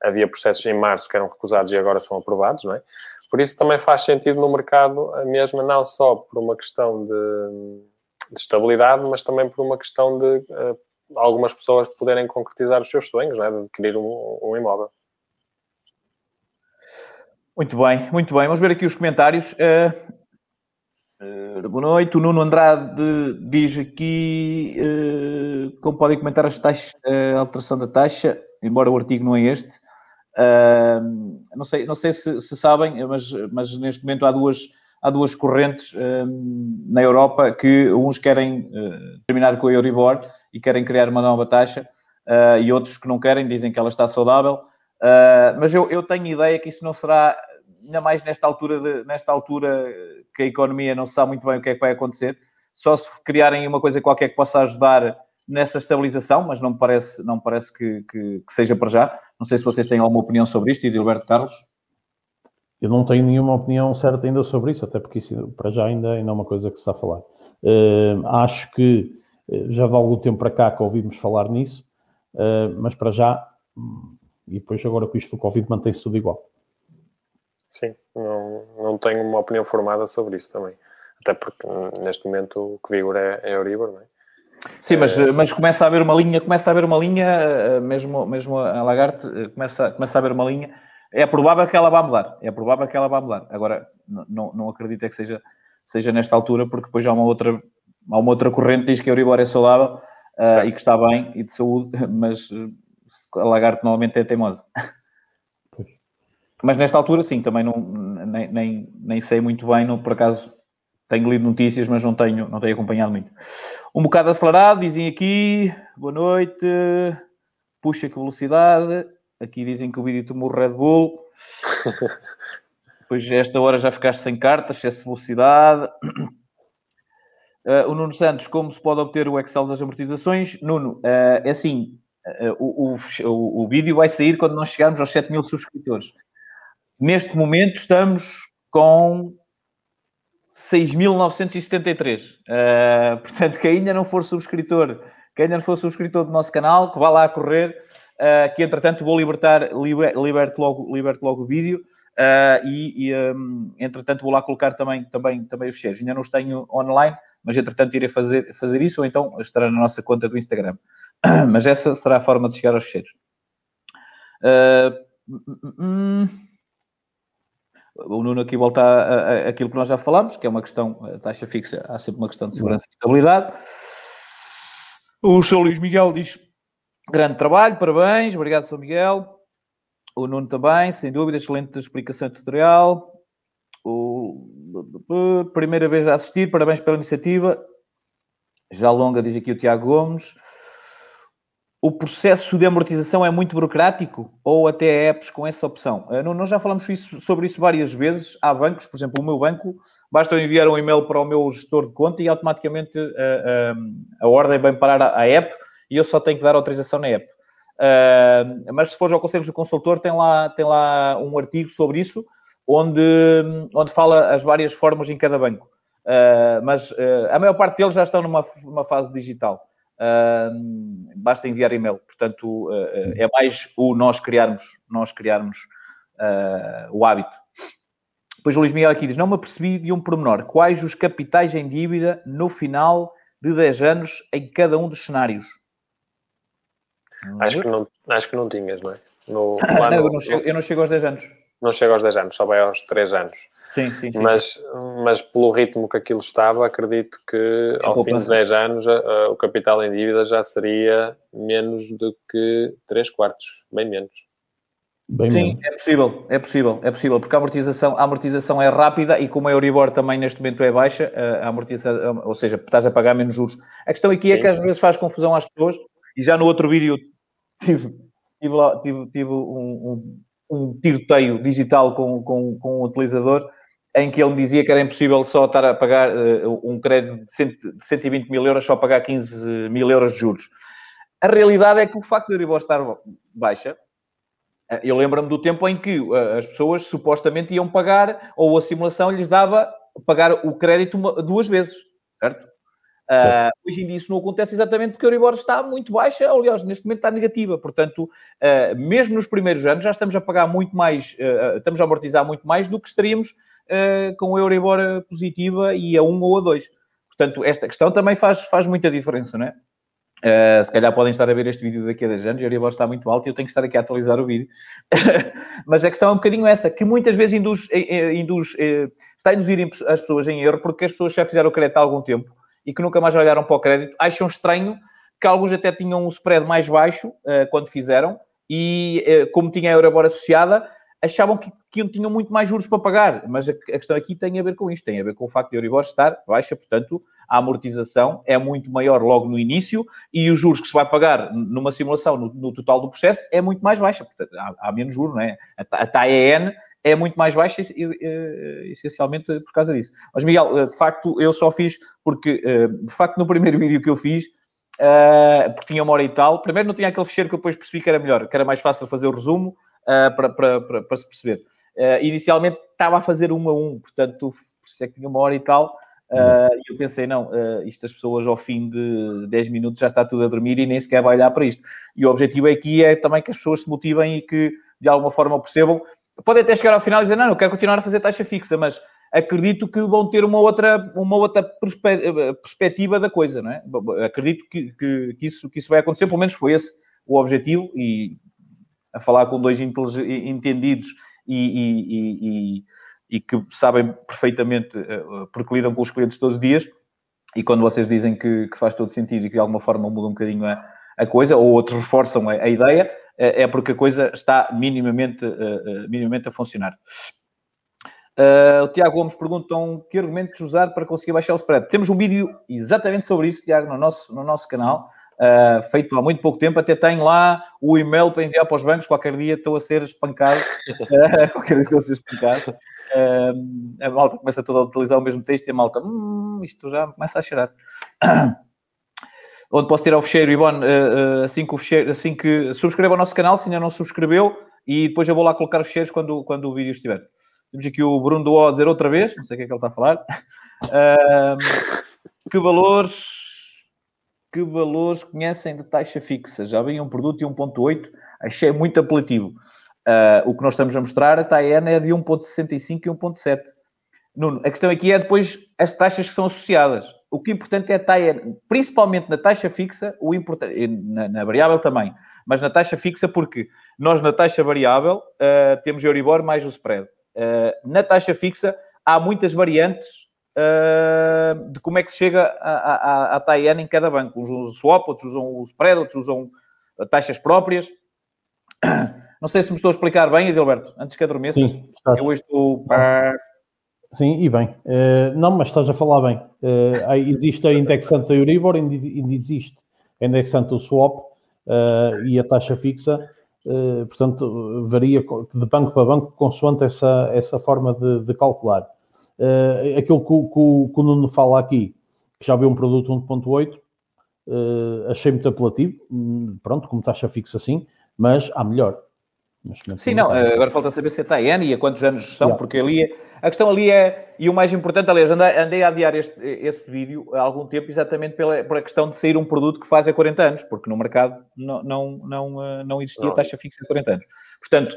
havia processos em março que eram recusados e agora são aprovados, não é? Por isso também faz sentido no mercado a mesma, não só por uma questão de, de estabilidade, mas também por uma questão de uh, algumas pessoas poderem concretizar os seus sonhos, não é? de adquirir um, um imóvel.
Muito bem, muito bem. Vamos ver aqui os comentários. Uh, uh, boa noite. O Nuno Andrade diz aqui uh, como podem comentar as taxas, a alteração da taxa, embora o artigo não é este. não sei, não sei se, se, sabem, mas, mas neste momento há duas, há duas correntes na Europa que uns querem terminar com a Euribor e querem criar uma nova taxa e outros que não querem, dizem que ela está saudável. Uh, mas eu, eu, tenho ideia que isso não será ainda mais nesta altura, de, nesta altura que a economia não se sabe muito bem o que é que vai acontecer, só se criarem uma coisa qualquer que possa ajudar nessa estabilização, mas não me parece, não parece que, que, que seja para já. Não sei se vocês têm alguma opinião sobre isto, Edilberto Carlos.
Eu não tenho nenhuma opinião certa ainda sobre isso, até porque isso para já ainda, ainda é uma coisa que se está a falar. Uh, acho que eh, já vale algum tempo para cá que ouvimos falar nisso, uh, mas para já, hum, e depois agora com isto do Covid mantém-se tudo igual.
Sim, não, não tenho uma opinião formada sobre isso também. Até porque neste momento o que vigora é, é Euribor, não é?
Sim, mas, mas começa a haver uma linha, começa a haver uma linha, mesmo, mesmo a Lagarde começa, começa a haver uma linha. É provável que ela vá mudar, é provável que ela vá mudar. Agora, não, não acredito é que seja, seja nesta altura, porque depois há uma outra, há uma outra corrente que diz que a Euribor é saudável uh, e que está bem e de saúde, mas a Lagarde normalmente é teimosa. Mas nesta altura, sim, também não, nem, nem, nem sei muito bem, não, por acaso tenho lido notícias, mas não tenho, não tenho acompanhado muito. Um bocado acelerado, dizem aqui, boa noite, puxa que velocidade, aqui dizem que o vídeo tomou Red Bull, depois esta hora já ficaste sem cartas, excesso de velocidade. Uh, o Nuno Santos, como se pode obter o Excel das amortizações? Nuno, uh, é assim, uh, o, o, o, vídeo vai sair quando nós chegarmos aos 7 mil subscritores. Neste momento estamos com 6.973. Uh, portanto, quem ainda não for subscritor, quem ainda não for subscritor do nosso canal, que vá lá correr, uh, que entretanto vou libertar, liber, liberto, logo, liberto logo o vídeo uh, e, e um, entretanto vou lá colocar também, também, também os cheiros. Ainda não os tenho online, mas entretanto irei fazer, fazer isso ou então estará na nossa conta do Instagram. mas essa será a forma de chegar aos cheiros. Uh, o Nuno aqui volta àquilo que nós já falámos, que é uma questão, a taxa fixa, há sempre uma questão de segurança e estabilidade. O Sr. Luís Miguel diz, grande trabalho, parabéns, obrigado, Sr. Miguel. O Nuno também, sem dúvida, excelente explicação tutorial. O... Primeira vez a assistir, parabéns pela iniciativa. Já longa, diz aqui o Tiago Gomes o processo de amortização é muito burocrático ou até apps com essa opção? Eh, nós já falamos sobre isso várias vezes. Há bancos, por exemplo, o meu banco, basta eu enviar um e-mail para o meu gestor de conta e automaticamente a, eh, a, eh, a ordem vem parar a, app e eu só tenho que dar autorização na app. Uh, mas se fores ao Conselho do Consultor, tem lá, tem lá um artigo sobre isso, onde, onde fala as várias formas em cada banco. Uh, mas uh, a maior parte deles já estão numa, numa fase digital basta enviar e-mail. Portanto, é mais o nós criarmos, nós criarmos o hábito. Depois o Luís Miguel aqui diz, não me apercebi de um pormenor. Quais os capitais em dívida no final de 10 anos em cada um dos cenários?
Acho que não, acho que não tinhas, não é?
No, não, eu, não chego, eu não chego aos 10 anos.
Não chego aos 10 anos, só vai aos 3 anos.
Sim, sim, sim.
Mas, mas pelo ritmo que aquilo estava, acredito que ao fim de 10 anos uh, o capital em dívida já seria menos do que 3 quartos, bem menos.
Bem Sim, é possível, é possível, é possível, porque a amortização, a amortização é rápida e como a Euribor também neste momento é baixa, a amortização, ou seja, estás a pagar menos juros. A questão aqui é Sim. é que às vezes faz confusão às pessoas, e já no outro vídeo tive, tive, lá, tive, tive um, um, um tiroteio digital com, com, com um utilizador em que ele me dizia que era impossível só estar a pagar uh, um crédito de, 120 mil euros, só pagar 15 mil euros de juros. A realidade é que o facto de Euribor estar baixa Eu lembro-me do tempo em que as pessoas supostamente iam pagar, ou a simulação lhes dava pagar o crédito duas vezes, certo? Uh, hoje em dia isso não acontece exatamente porque a Euribor está muito baixa, aliás, neste momento está negativa. Portanto, uh, mesmo nos primeiros anos já estamos a pagar muito mais, uh, estamos a amortizar muito mais do que estaríamos com a Euribor positiva e a 1 ou a 2. Portanto, esta questão também faz, faz muita diferença, não é? Se calhar podem estar a ver este vídeo daqui a 10 anos, a Euribor está muito alta e eu tenho que estar aqui a atualizar o vídeo. Mas a questão é um bocadinho essa, que muitas vezes induz, induz, está a induzir as pessoas em erro porque as pessoas já fizeram o crédito há algum tempo e que nunca mais olharam para o crédito, acham estranho que alguns até tinham um spread mais baixo uh, quando fizeram e, uh, como tinha a Euribor associada, achavam que, que tinham muito mais juros para pagar. Mas a, a, questão aqui tem a ver com isto, tem a ver com o facto de a Euribor estar baixa, portanto, a amortização é muito maior logo no início e os juros que se vai pagar numa simulação, no, no total do processo, é muito mais baixa. Portanto, há, há menos juros, não é? A, a TAEN é muito mais baixa, essencialmente por causa disso. Mas, Miguel, eh, de facto, eu só fiz porque, eh, de facto, no primeiro vídeo que eu fiz, eh, porque tinha uma hora e tal, primeiro não tinha aquele fecheiro que eu depois percebi que era melhor, que era mais fácil fazer o resumo para, para, para, para se perceber. Inicialmente estava a fazer um a um, portanto, por isso é que tinha uma hora e tal. E eu pensei, não, isto as pessoas ao fim de 10 minutos já está tudo a dormir e nem sequer vai olhar para isto. E o objetivo aqui é também que as pessoas se motivem e que de alguma forma percebam podem até chegar ao final e dizer, não, eu quero continuar a fazer taxa fixa, mas acredito que vão ter uma outra, uma outra perspectiva da coisa, não é? Acredito que, que, que, isso, que isso vai acontecer, pelo menos foi esse o objetivo, e a falar com dois entendidos e, e, e, e que sabem perfeitamente, eh, porque lidam com os clientes todos os dias, e quando vocês dizem que, que faz todo sentido e que de alguma forma muda um bocadinho a, a coisa, ou outros reforçam a, a ideia, é, é porque a coisa está minimamente, eh, eh, minimamente a funcionar. Uh, o Tiago Gomes perguntam que argumentos usar para conseguir baixar o spread. Temos um vídeo exatamente sobre isso, Tiago, no nosso, no nosso canal, uh, feito há muito pouco tempo. Até tenho lá o e-mail para enviar para os bancos. Qualquer dia estou a ser espancado. Uh, qualquer dia estou a ser espancado. a malta começa toda a utilizar o mesmo texto e a malta, hum, isto já começa a cheirar. Onde posso tirar o fecheiro, Ivone, uh, uh, assim, que o fecheiro, assim que subscreva o nosso canal, se ainda não subscreveu, e depois eu vou lá colocar os fecheiros quando, quando o vídeo estiver. Temos aqui o Bruno do O dizer outra vez, não sei o que é que ele está a falar. Uh, que valores que valores conhecem de taxa fixa? Já vi um produto de 1.8, achei muito apelativo. Uh, o que nós estamos a mostrar, a TAN é de 1.65 e 1.7. Nuno, a questão aqui é depois as taxas que são associadas o que é importante é estar, principalmente na taxa fixa, o importante, na, na, variável também, mas na taxa fixa, porque nós na taxa variável uh, temos Euribor mais o spread. Uh, na taxa fixa há muitas variantes uh, de como é que se chega à TAN em cada banco. Uns usam o swap, outros usam o spread, outros usam taxas próprias. Não sei se me estou a explicar bem, Edilberto, antes que adormeças. Sim, eu hoje estou...
Sim, e bem. Uh, não, mas estás a falar bem. Uh, existe a indexante da Euribor, ainda existe a indexante do swap uh, e a taxa fixa. portanto, varia de banco para banco consoante essa, essa forma de, de calcular. aquilo que, que, que, o Nuno fala aqui, que já viu um produto 1.8, achei muito apelativo. Hum, pronto, como taxa fixa sim, mas há melhor.
Sim, não, agora falta saber se é TAN e a quantos anos são, yeah. porque ali é, a questão ali é, e o mais importante, aliás, andei, andei a adiar este, este vídeo há algum tempo exatamente pela, pela questão de sair um produto que faz há 40 anos, porque no mercado não, não, não, eh, não existia não. taxa fixa há 40 anos. Portanto,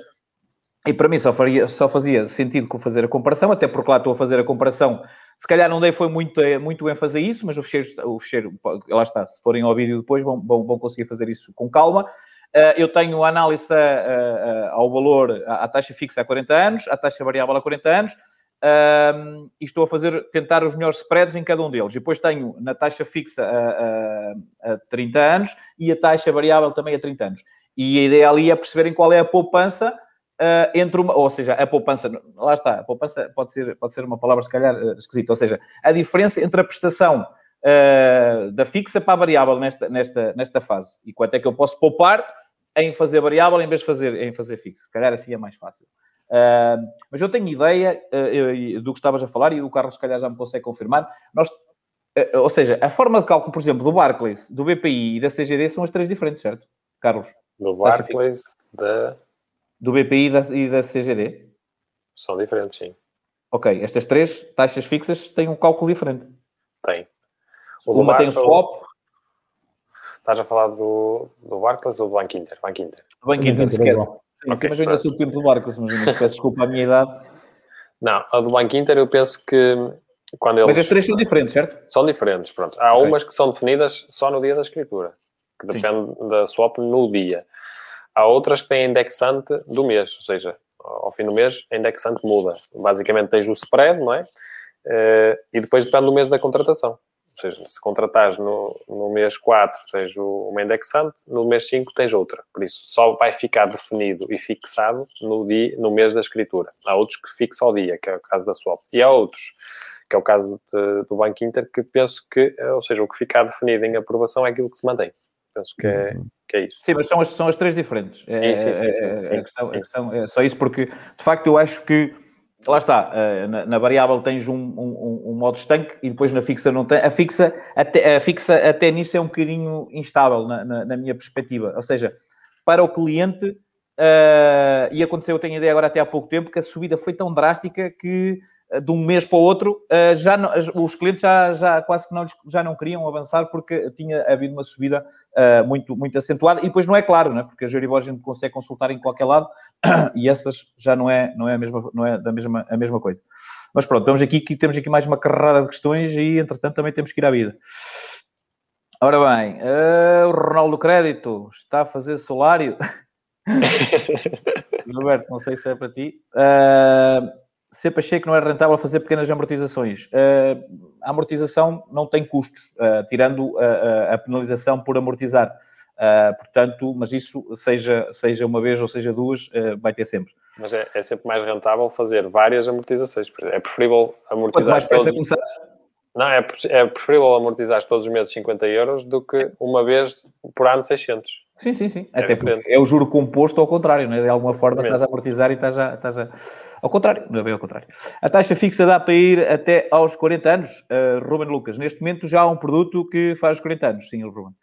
e para mim só, faria, só fazia sentido fazer a comparação, até porque lá estou a fazer a comparação. Se calhar não dei foi muito, muito ênfase a isso, mas o fecheiro, o fecheiro lá está, se forem ao vídeo depois vão, vão, vão conseguir fazer isso com calma. Eh, eu tenho a análise eh, eh, ao valor, à taxa fixa há 40 anos, à taxa variável há 40 anos, ehm, e estou a fazer, tentar os melhores spreads em cada um deles. Depois tenho na taxa fixa a, a, a 30 anos e a taxa variável também a 30 anos. E a ideia ali é perceberem qual é a poupança uh, entre uma, ou seja, a poupança, lá está, a poupança pode ser, pode ser uma palavra se calhar esquisita, ou seja, a diferença entre a prestação uh, da fixa para a variável nesta, nesta, nesta fase. E quanto é que eu posso poupar em fazer variável em vez de fazer, em fazer fixo. Se calhar assim é mais fácil. Uh, mas eu tenho ideia uh, do que estavas a falar e o Carlos, se calhar, já me consegue confirmar. Nós, uh, ou seja, a forma de cálculo, por exemplo, do Barclays, do BPI e da CGD são as três diferentes, certo, Carlos?
Do Barclays, da.
do BPI e da, e da CGD?
São diferentes, sim.
Ok, estas três taxas fixas têm um cálculo diferente.
Tem.
O Uma tem swap.
Estás a falar do, do Barclays ou do Banco Inter? Banco Inter.
Banco Inter, esquece. Sim, okay, mas eu ainda sou do tempo do Barclays, mas peço desculpa a minha idade.
Não, a do Banco Inter eu penso que quando eles...
Mas as três são diferentes, certo?
São diferentes, pronto. Há okay. umas que são definidas só no dia da escritura, que depende Sim. da swap no dia. Há outras que têm indexante do mês, ou seja, ao fim do mês, a indexante muda. Basicamente tens o spread, não é? Eh, e depois depende do mês da contratação. Ou seja, se contratares no, no mês 4 tens uma indexante, no mês 5 tens outra. Por isso, só vai ficar definido e fixado no, dia, no mês da escritura. Há outros que fixam ao dia, que é o caso da swap. E há outros, que é o caso de, do Banco Inter, que penso que, ou seja, o que ficar definido em aprovação é aquilo que se mantém. Penso que é, uhum. que é isso.
Sim, mas são as, são as três diferentes.
Sim, é, sim, sim, sim,
é, sim, a, questão, a questão é só isso, porque de facto eu acho que lá está, eh, na, variável tens um, um, um, modo estanque e depois na fixa não tem. A fixa até, a fixa até nisso é um bocadinho instável na, na, na minha perspectiva. Ou seja, para o cliente, uh, e aconteceu, eu tenho ideia agora até há pouco tempo, que a subida foi tão drástica que de um mês para o outro, eh, já não, os clientes já, já quase que não, já não queriam avançar porque tinha havido uma subida uh, muito, muito acentuada. E depois não é claro, né? porque a Euribor a gente consegue consultar em qualquer lado e essas já não é, não é, a, mesma, não é da mesma, a mesma coisa. Mas pronto, estamos aqui, temos aqui mais uma carrada de questões e, entretanto, também temos que ir à vida. Ora bem, uh, o Ronaldo Crédito está a fazer salário. Roberto, não sei se é para ti. Uh, sempre achei que não era rentável fazer pequenas amortizações. Uh, a amortização não tem custos, uh, tirando a, penalização por amortizar. Uh, portanto, mas isso, seja, seja uma vez ou seja duas, vai ter sempre.
Mas é, é, sempre mais rentável fazer várias amortizações. É preferível amortizar todos... Não, é, é preferível amortizar todos os meses 50 euros do que Sim. uma vez por ano 600.
Sim, sim, sim. É Até porque é o juro composto ao contrário, né? de alguma forma é estás a amortizar e estás a, estás a... Ao contrário, não é bem ao contrário. A taxa fixa dá para ir até aos 40 anos, uh, Ruben Lucas. Neste momento já há um produto que faz 40 anos, sim, Ruben.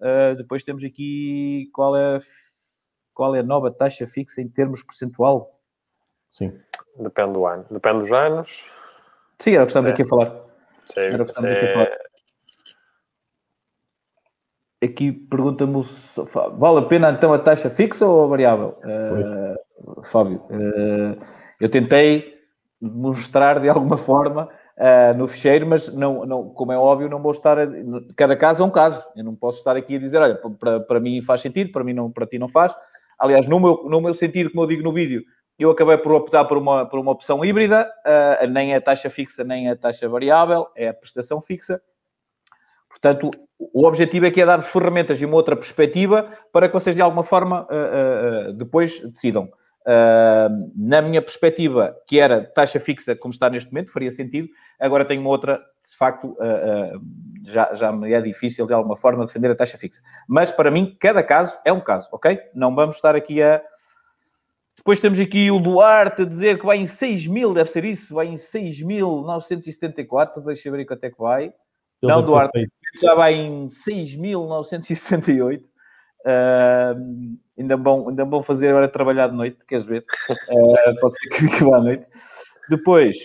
Uh, depois temos aqui qual é, qual é a nova taxa fixa em termos percentual?
Sim. Depende do ano. Depende dos anos.
Sim, era o que estamos aqui a falar. Sim, era o que estamos aqui a falar aqui pergunta-me vale a pena então a taxa fixa ou a variável? Uh, Fábio, uh, eu tentei mostrar de alguma forma uh, no ficheiro, mas não, não, como é óbvio, não vou estar. A, cada caso é um caso. Eu não posso estar aqui a dizer, olha, para, para mim faz sentido, para mim não, para ti não faz. Aliás, no meu, no meu sentido, como eu digo no vídeo, eu acabei por optar por uma, por uma opção híbrida, nem a taxa fixa, nem a taxa variável, é a prestação fixa. Portanto, o objetivo é que é dar-vos ferramentas e uma outra perspectiva para que vocês, de alguma forma, uh, uh, depois decidam. Uh, na minha perspectiva, que era taxa fixa, como está neste momento, faria sentido. Agora tenho uma outra, de facto, já, já me é difícil, de alguma forma, defender a taxa fixa. Mas, para mim, cada caso é um caso, ok? Não vamos estar aqui a... Depois temos aqui o Duarte a dizer que vai em 6 mil, deve ser isso, vai em 6.974, deixa eu ver quanto é que vai. Não, Duarte, já vai em 6.968. Uh, ainda, bom, ainda bom fazer agora trabalhar de noite, queres ver? Uh, pode ser que fique lá à noite. Depois,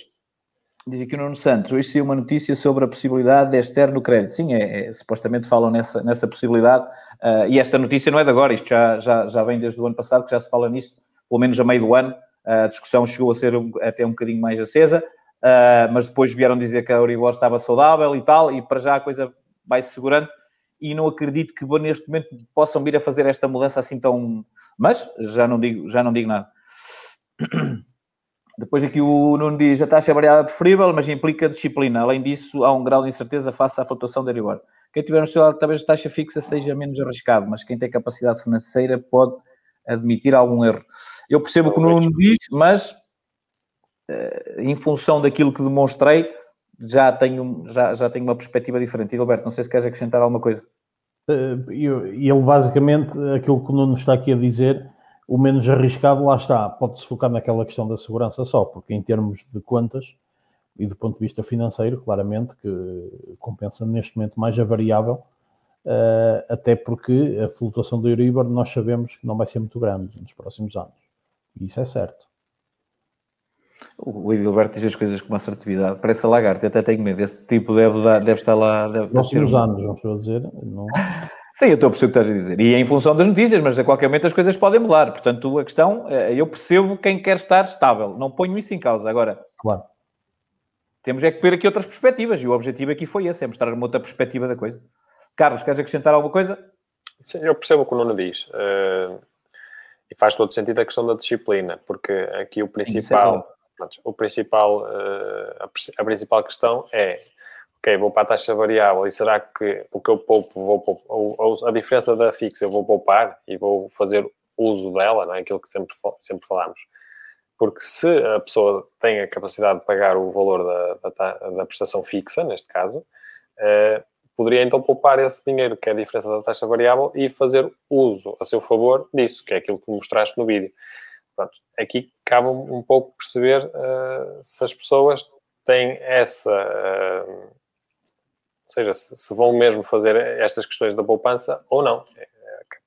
diz aqui o Nuno Santos, hoje saiu uma notícia sobre a possibilidade de externo crédito. Sim, é, é, supostamente falam nessa, nessa possibilidade. Uh, e esta notícia não é de agora, isto já, já, já vem desde o ano passado, que já se fala nisso, pelo menos a meio do ano. A discussão chegou a ser até um bocadinho mais acesa. Uh, mas depois vieram dizer que a Euribor estava saudável e tal, e para já a coisa vai se segurando, e não acredito que neste momento possam vir a fazer esta mudança assim tão... Mas já não digo, já não digo nada. Depois aqui o Nuno diz, a taxa variável é preferível, mas implica disciplina. Além disso, há um grau de incerteza face à flutuação da Euribor. Quem tiver seu lado, talvez a taxa fixa seja menos arriscado, mas quem tem capacidade financeira pode admitir algum erro. Eu percebo o que o Nuno diz, mas em função daquilo que demonstrei, já tenho, já, já tenho uma perspectiva diferente. E, não sei se queres acrescentar alguma coisa.
Eh, ele, basicamente, aquilo que o Nuno está aqui a dizer, o menos arriscado, lá está, pode-se focar naquela questão da segurança só, porque em termos de contas e do ponto de vista financeiro, claramente que compensa neste momento mais a variável, eh, até porque a flutuação do Euribor nós sabemos que não vai ser muito grande nos próximos anos. Isso é certo.
O Edilberto diz as coisas com uma assertividade. Parece a lagarta, eu até tenho medo. Esse tipo deve, dar, deve estar lá. Deve,
Próximos um... anos, não estou a dizer. Não...
Sim, eu estou a perceber o que estás a dizer. E é em função das notícias, mas a qualquer momento as coisas podem mudar. Portanto, a questão, eh, eu percebo quem quer estar estável. Não ponho isso em causa. Agora,
claro.
temos é que ver aqui outras perspectivas. E o objetivo aqui foi esse, é mostrar uma outra perspectiva da coisa. Carlos, queres acrescentar alguma coisa?
Sim, eu percebo o que o Nuno diz. Uh, e faz todo sentido a questão da disciplina, porque aqui o principal... Sim, o principal, uh, a, principal questão é, ok, vou para a taxa variável e será que o que eu poupo, vou poupar, ou, ou, a diferença da fixa eu vou poupar e vou fazer uso dela, não é? aquilo que sempre, sempre falamos. Porque se a pessoa tem a capacidade de pagar o valor da, da, da prestação fixa, neste caso, uh, poderia então poupar esse dinheiro, que é a diferença da taxa variável, e fazer uso a seu favor disso, que é aquilo que mostraste no vídeo. Pronto, aqui cabe um, pouco perceber uh, se as pessoas têm essa. Uh, ou seja, se, se, vão mesmo fazer estas questões da poupança ou não.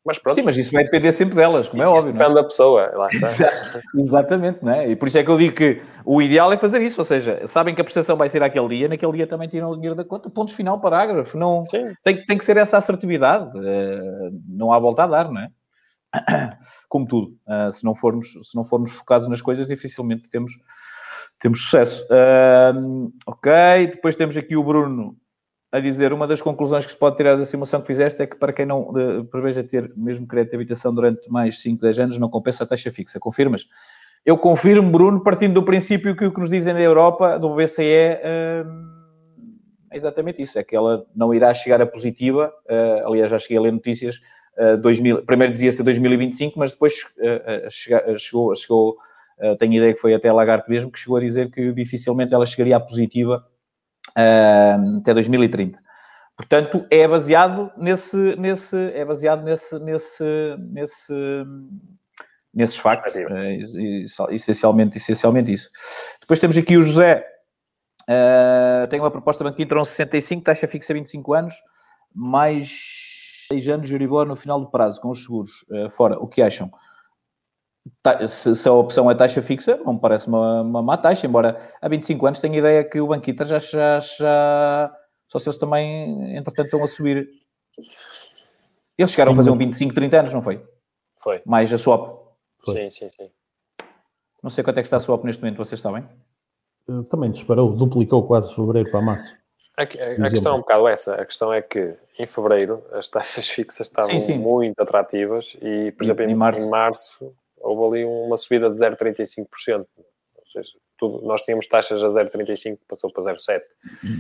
Mas pronto. Sim, mas isso vai depender sempre delas, como é óbvio.
Depende é? da pessoa, lá está.
Exatamente, não é? E por isso é que eu digo que o ideal é fazer isso, ou seja, sabem que a prestação vai ser aquele dia, naquele dia também tiram o dinheiro da conta, ponto final, parágrafo. Não, tem, tem que ser essa assertividade, uh, não há volta a dar, não é? como tudo, uh, se, não formos, se não formos focados nas coisas, dificilmente temos, temos sucesso. Uh, ok, depois temos aqui o Bruno a dizer uma das conclusões que se pode tirar da simulação que fizeste é que para quem não uh, preveja ter mesmo crédito de habitação durante mais 5, 10 anos, não compensa a taxa fixa. Confirmas? Eu confirmo, Bruno, partindo do princípio que o que nos dizem da Europa, do BCE, é exatamente isso, é que ela não irá chegar a positiva, aliás, já cheguei a ler notícias 2000, primeiro dizia-se 2025, mas depois uh, chegou, chegou uh, tenho ideia que foi até a Lagarde mesmo, que chegou a dizer que dificilmente ela chegaria à positiva uh, até 2030. Portanto, é baseado nesse, nesse, é baseado nesse, nesse, nesse, nesses factos, essencialmente, essencialmente isso. Depois temos aqui o José, uh, tem uma proposta Banco Inter 65, taxa fixa 25 anos, mais 6 anos de Euribor no final do prazo, com os seguros uh, fora. O que acham? Se, se, a opção é taxa fixa, não me parece uma, uma má taxa, embora há 25 anos tenho a ideia que o Banquita já, já, já... Só se eles também, entretanto, estão a subir. Eles chegaram sim, a fazer um 25, 30 anos, não foi?
Foi.
Mais a swap.
Foi. Sim, sim, sim.
Não sei quanto é que está a swap neste momento, vocês sabem?
Também disparou, duplicou quase fevereiro para março.
A, a, a questão é um bocado essa. A questão é que em fevereiro as taxas fixas estavam sim, sim. muito atrativas e, por exemplo, em, em, março. em março houve ali uma subida de 0,35%. Ou seja, tudo, nós tínhamos taxas a 0,35, passou para 0,7%.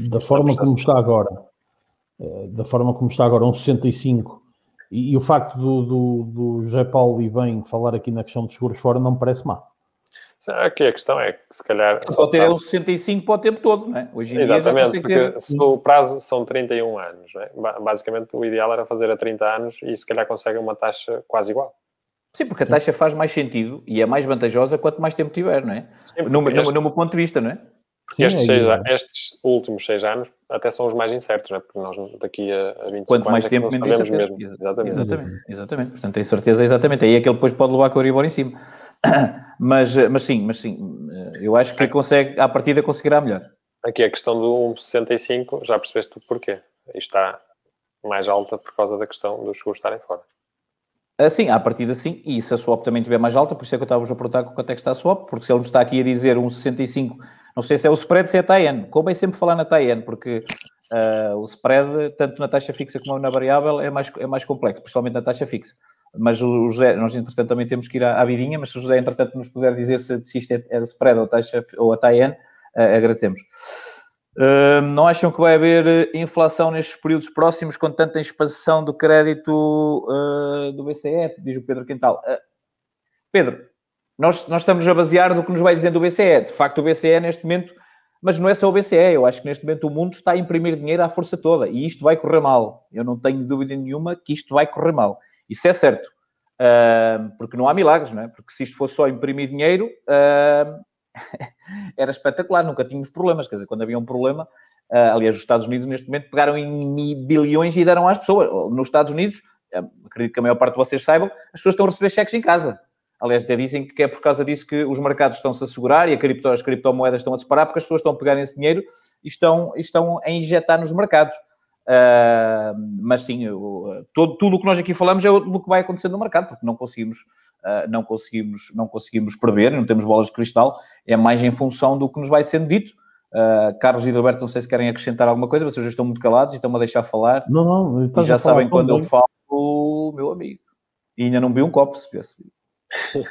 Da forma como está agora, eh, da forma como está agora, um 65%, e, e o facto do, do, do José Paulo e bem falar aqui na questão dos seguros fora não me parece má.
Aqui a questão é que, se calhar.
Só ter prazo... um 65 para o tempo todo, não é?
Hoje em Exatamente, dia porque ter... se o prazo são 31 anos, não é? Basicamente o ideal era fazer a 30 anos e se calhar consegue uma taxa quase igual.
Sim, porque a taxa faz mais sentido e é mais vantajosa quanto mais tempo tiver, não é? Sim, no, este... no, meu ponto de vista, não é?
Porque estes, seis, estes, últimos seis anos até são os mais incertos, não é? Porque nós daqui a, a 25
Quanto mais é tempo, menos sabemos mesmo. Exatamente. exatamente. Exatamente. Portanto, tem certeza exatamente. Aí é que ele depois pode levar com o Euribor em cima. mas, mas sim, mas sim, eu acho que consegue, à partida conseguirá melhor.
Aqui a questão do 1,65, já percebeste o porquê. Isto está mais alta por causa da questão dos seguros estarem fora.
Ah, sim, à partida sim, e se a swap também estiver mais alta, por isso é que eu estava a perguntar quanto é que está a swap, porque se ele nos está aqui a dizer 1,65, não sei se é o spread, se é a TAN, convém sempre falar na TAN, porque uh, o spread, tanto na taxa fixa como na variável, é mais, é mais complexo, principalmente na taxa fixa. Mas o José, nós entretanto também temos que ir à, à vidinha, mas se o José entretanto nos puder dizer se, se isto é, é spread ou, taxa, ou a TAN, uh, agradecemos. Uh, não acham que vai haver eh, inflação nestes períodos próximos com tanta expansão do crédito uh, do BCE? Diz o Pedro Quintal. Pedro, nós, nós estamos a basear no que nos vai dizendo o BCE. De facto, o BCE neste momento, mas não é só o BCE, eu acho que neste momento o mundo está a imprimir dinheiro à força toda e isto vai correr mal. Eu não tenho dúvida nenhuma que isto vai correr mal. Isso é certo. Uh, porque não há milagres, não é? Porque se isto fosse só imprimir dinheiro, uh, era espetacular, nunca tínhamos problemas. Quer dizer, quando havia um problema, uh, aliás, os Estados Unidos neste momento pegaram em bilhões e deram às pessoas. Nos Estados Unidos, acredito que a maior parte de vocês saibam, as pessoas estão a receber cheques em casa. Aliás, até dizem que é por causa disso que os mercados estão-se a segurar e a cripto, as criptomoedas estão a disparar, porque as pessoas estão a pegar esse dinheiro e estão, estão a injetar nos mercados. Uh, mas sim, eu, todo, tudo o que nós aqui falamos é o que vai acontecer no mercado, porque não conseguimos, uh, não conseguimos, não conseguimos prever, não temos bolas de cristal, é mais em função do que nos vai sendo dito. Uh, Carlos e Roberto, não sei se querem acrescentar alguma coisa, vocês já estão muito calados e estão-me a deixar falar.
Não, não,
e já sabem quando eu falo, meu amigo. E ainda não vi um copo, se tivesse.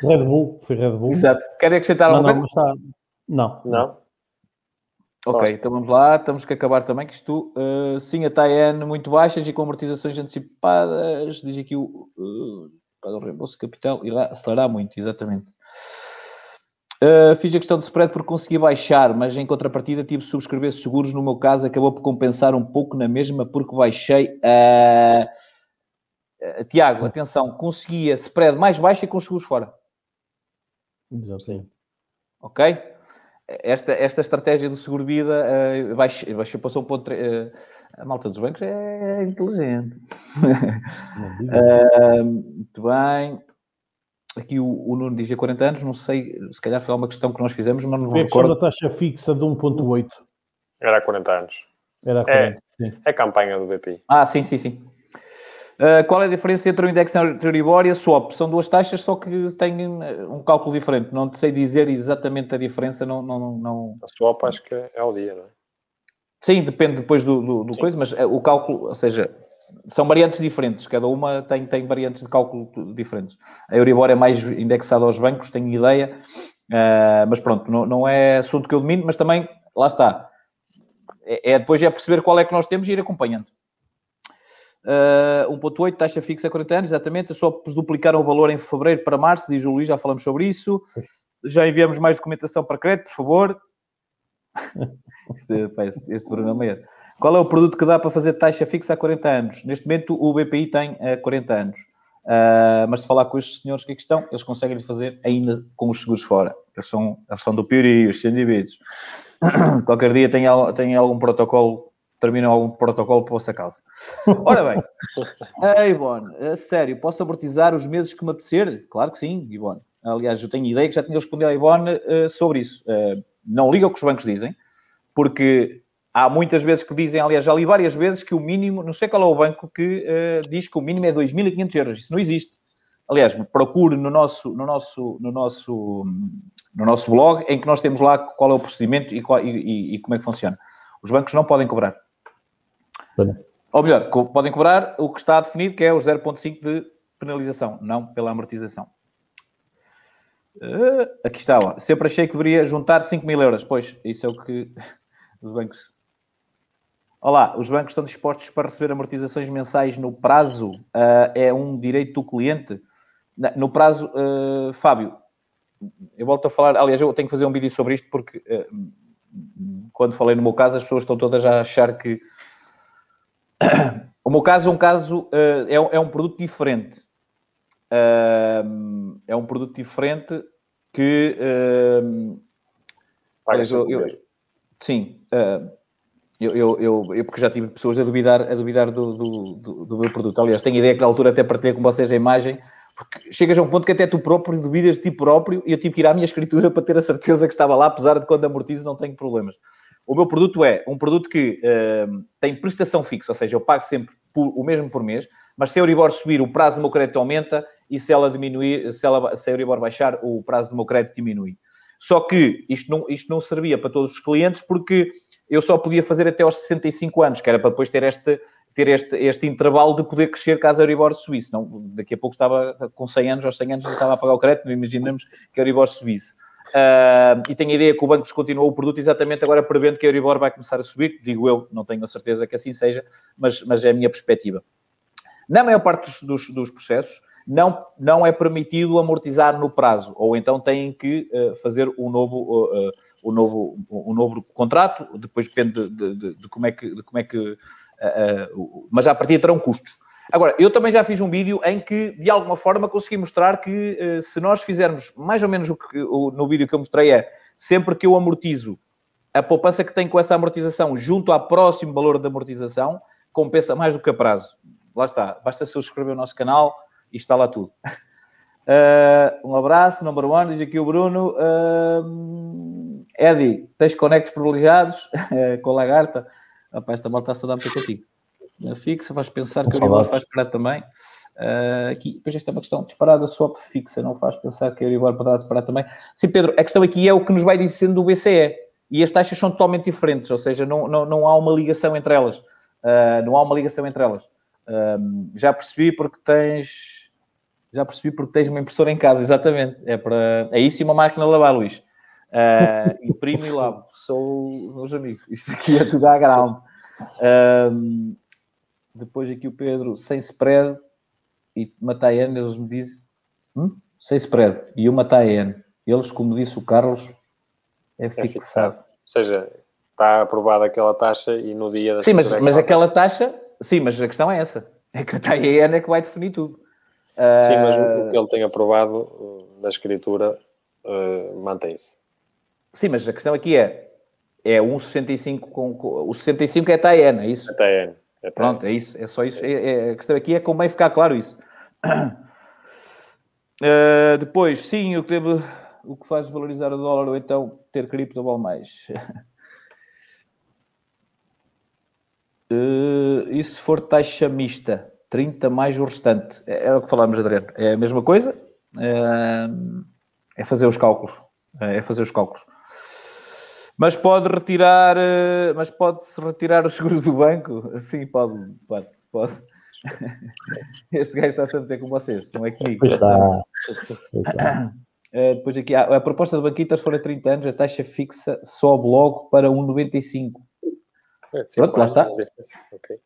Red Bull, foi Red Bull.
Exato. Querem acrescentar alguma
não,
coisa?
Não, está... não.
Não.
Ok, Posso. então vamos lá, temos que acabar também, que isto, uh, sim, a TAN muito baixas e com amortizações antecipadas, diz aqui o, uh, o reembolso capital, irá acelerar muito, exatamente. Uh, fiz a questão de spread porque consegui baixar, mas em contrapartida tive de subscrever seguros, no meu caso acabou por compensar um pouco na mesma porque baixei. Uh, uh, Tiago, atenção, conseguia spread mais baixo e com os seguros fora.
Exato.
Ok? Esta, esta estratégia do seguro-vida uh, baixa, baixa, passou um ponto. Uh, a malta dos bancos é inteligente. uh, muito bem. Aqui o, o Nuno diz 40 anos, não sei, se calhar foi uma questão que nós fizemos, mas não
me recordo. a taxa fixa de 1.8.
Era há 40 anos.
Era 40, é,
sim. É a campanha do BPI.
Ah, sim, sim, sim. Uh, qual é a diferença entre o index Euribor e a swap? São duas taxas, só que têm eh, um cálculo diferente. Não sei dizer exatamente a diferença. Não, não, não...
A swap acho que é ao dia, não é?
Sim, depende depois do, do, do coisa, mas eh, o cálculo, ou seja, são variantes diferentes. Cada uma tem, tem variantes de cálculo diferentes. A Euribor é mais indexada aos bancos, tenho ideia. Uh, mas pronto, não, não é assunto que eu domino, mas também, lá está. É, é, depois é perceber qual é que nós temos e ir acompanhando. Uh, 1.8, taxa fixa 40 anos, exatamente. Só duplicaram o valor em fevereiro para março, diz o Luís, já falamos sobre isso. Já enviamos mais documentação para crédito, por favor. este, este Bruno é Qual é o produto que dá para fazer taxa fixa há 40 anos? Neste momento o BPI tem uh, 40 anos. Uh, mas se falar com estes senhores que aqui estão, eles conseguem fazer ainda com os seguros fora. Eles são, eles são do Piuri, os indivíduos. Qualquer dia tem, tem algum protocolo terminam algum protocolo para a vossa causa. Ora bem, a Ivone, a sério, posso amortizar os meses que me apetecer? Claro que sim, Ivone. Aliás, eu tenho ideia que já tinha respondido a Ivone uh, sobre isso. Uh, não liga o que os bancos dizem, porque há muitas vezes que dizem, aliás, já li várias vezes que o mínimo, não sei qual é o banco que uh, diz que o mínimo é 2.500 euros. Isso não existe. Aliás, procure no nosso, no nosso, no nosso, no nosso blog, em que nós temos lá qual é o procedimento e, qual, e, e como é que funciona. Os bancos não podem cobrar. Ou melhor, podem cobrar o que está definido, que é os 0,5 de penalização, não pela amortização. Uh, aqui está, ó. sempre achei que deveria juntar 5 mil euros. Pois, isso é o que os bancos. Olá, os bancos estão dispostos para receber amortizações mensais no prazo? Uh, é um direito do cliente? No prazo, uh, Fábio, eu volto a falar. Aliás, eu tenho que fazer um vídeo sobre isto porque quando falei no meu caso, as pessoas estão todas a achar que o meu caso é um caso, uh, é, é, um produto diferente. Uh, é um produto diferente que. Uh, eu, eu, sim. Eu, eu, eu, eu, porque já tive pessoas a duvidar, a duvidar do, do, do, do meu produto. Aliás, tenho ideia que na altura até partilhei com vocês a imagem, porque chegas a um ponto que até tu próprio duvidas de ti próprio e eu tive que ir à minha escritura para ter a certeza que estava lá, apesar de quando amortizo não tenho problemas. O meu produto é um produto que uh, tem prestação fixa, ou seja, eu pago sempre por, o mesmo por mês, mas se a Euribor subir, o prazo do meu crédito aumenta e se ela diminuir, se, ela, se a Euribor baixar, o prazo do meu crédito diminui. Só que isto não, isto não servia para todos os clientes porque eu só podia fazer até aos 65 anos, que era para depois ter este, ter este, este intervalo de poder crescer caso a Euribor subisse. Não, daqui a pouco estava com 100 anos, aos 100 anos estava a pagar o crédito, imaginamos que a Euribor subisse. Uh, e tenho a ideia que o banco descontinuou o produto exatamente agora prevendo que a Euribor vai começar a subir. Digo eu, não tenho a certeza que assim seja, mas, mas é a minha perspectiva. Na maior parte dos, dos, dos processos, não, não é permitido amortizar no prazo, ou então têm que uh, fazer um novo, uh, um, novo, um novo contrato, depois depende de, de, de como é que. De como é que uh, mas à partida terão custos. Agora, eu também já fiz um vídeo em que, de alguma forma, consegui mostrar que uh, se nós fizermos mais ou menos o que o, no vídeo que eu mostrei é sempre que eu amortizo a poupança que tenho com essa amortização junto ao próximo valor da amortização, compensa mais do que a prazo. Lá está, basta subscrever o nosso canal e está lá tudo. Uh, um abraço, number one, diz aqui o Bruno. Uh, Eddie, tens conectos privilegiados com a lagarta? Rapaz, esta malta está a saudar muito contigo. Fixa, faz pensar que o Euribor faz esperar também. Uh, aqui, depois esta é uma questão disparada, swap fixa, não faz pensar que o Euribor poderá separar também. Sim, Pedro, a questão aqui é o que nos vai dizendo o BCE. E as taxas são totalmente diferentes, ou seja, não, não, não há uma ligação entre elas. Uh, não há uma ligação entre elas. Uh, já percebi porque tens... Já percebi porque tens uma impressora em casa, exatamente. É, para, é isso e uma máquina de lavar, Luís. Uh, imprimo e lavo. Sou meus amigos. Isto aqui é tudo à ground. Uh, depois aqui o Pedro, sem spread e Mataian, eles me dizem, hum? sem spread, e o Mataian, eles, como disse o Carlos, é, é fixado. É fixado. Ou
seja, está aprovada aquela taxa e no dia da
Sim, mas, é mas aquela taxa, sim, mas a questão é essa. É que a TAN é que vai definir tudo.
Sim, mas o que ele tem aprovado uh, na escritura uh, mantém-se.
Sim, mas a questão aqui é, é um 65 com, com o 65 é TAN, é isso?
É TAN.
É Pronto, é isso, é só isso. É, é, a questão aqui é como bem ficar claro isso. Uh, depois, sim, o que, deve, o que faz valorizar o dólar ou então ter cripto vale mais. Uh, e se for taxa mista, 30 mais o restante? É, é o que falámos, Adriano. É a mesma coisa? É, é fazer os cálculos. É fazer os cálculos. Mas pode retirar, eh, mas pode-se retirar os seguros do banco? Sim, pode, pode, pode. Este gajo está sempre a ter com vocês, não é comigo. Está. Uh, depois aqui, a, a proposta do Banquitas for a 30 anos, a taxa fixa sobe logo para 1,95. É, Pronto, lá está. Okay.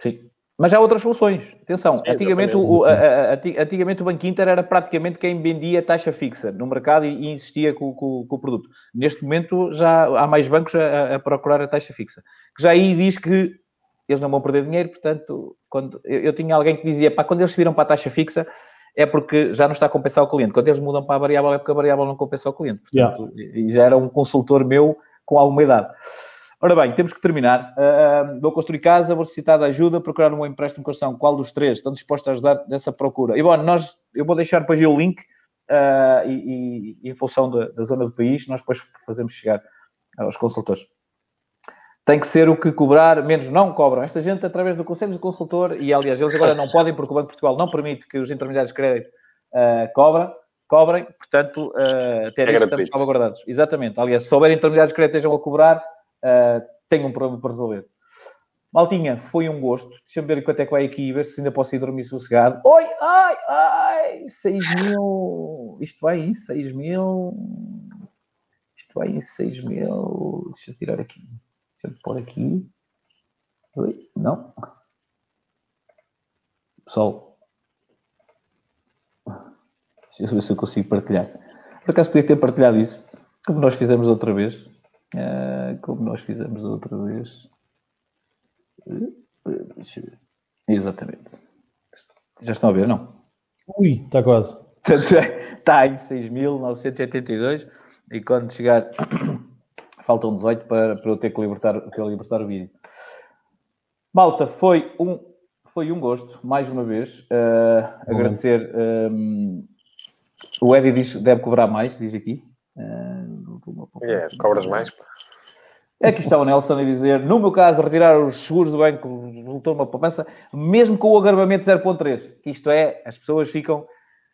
Sim. Mas há outras soluções. Atenção, Sim, antigamente, o, a, a, antigamente o Banco Inter era praticamente quem vendia taxa fixa no mercado e, e insistia com, com, com, o produto. Neste momento já há mais bancos a, a, procurar a taxa fixa. Que já aí diz que eles não vão perder dinheiro, portanto, quando eu, eu tinha alguém que dizia, pá, quando eles viram para a taxa fixa é porque já não está a compensar o cliente. Quando eles mudam para a variável é porque a variável não compensa o cliente. Portanto, yeah. e já era um consultor meu com alguma idade. Ora bem, temos que terminar. Uh, vou construir casa, vou necessitar de ajuda, procurar um empréstimo de construção. Qual dos três estão dispostos a ajudar nessa procura? E bom, nós, eu vou deixar depois o link uh, e, e, em função da, da, zona do país, nós depois fazemos chegar aos consultores. Tem que ser o que cobrar, menos não cobram. Esta gente, através do Conselho do Consultor, e aliás, eles agora não podem, porque o Banco de Portugal não permite que os intermediários de crédito uh, cobrem, cobrem, portanto, uh, até é estamos salvaguardados. Exatamente. Aliás, se houver intermediários de crédito estejam a cobrar, uh, tenho um problema para resolver. Maltinha, foi um gosto. Deixa-me ver quanto é que vai aqui, ver se ainda posso ir dormir sossegado. Oi, ai, ai, 6 mil. Isto vai em 6 mil. Isto vai em 6 mil. Deixa eu tirar aqui. Deixa eu pôr aqui. Oi, não. Pessoal, deixa eu ver se eu consigo partilhar. Por acaso podia ter partilhado isso, como nós fizemos outra vez. Uh, como nós fizemos outra vez. Deixa eu ver. Exatamente. Já estão a ver, não?
Ui, está quase.
Está em 6.982 e quando chegar faltam 18 para, para eu ter que libertar, que libertar o vídeo. Malta, foi um, foi um gosto, mais uma vez. Uh, agradecer. Um, o Eddie diz que deve cobrar mais, diz aqui.
Uh, é, cobras mais.
Aqui está o Nelson a dizer: no meu caso, retirar os seguros do banco resultou uma poupança, mesmo com o agravamento 0.3. Isto é, as pessoas ficam.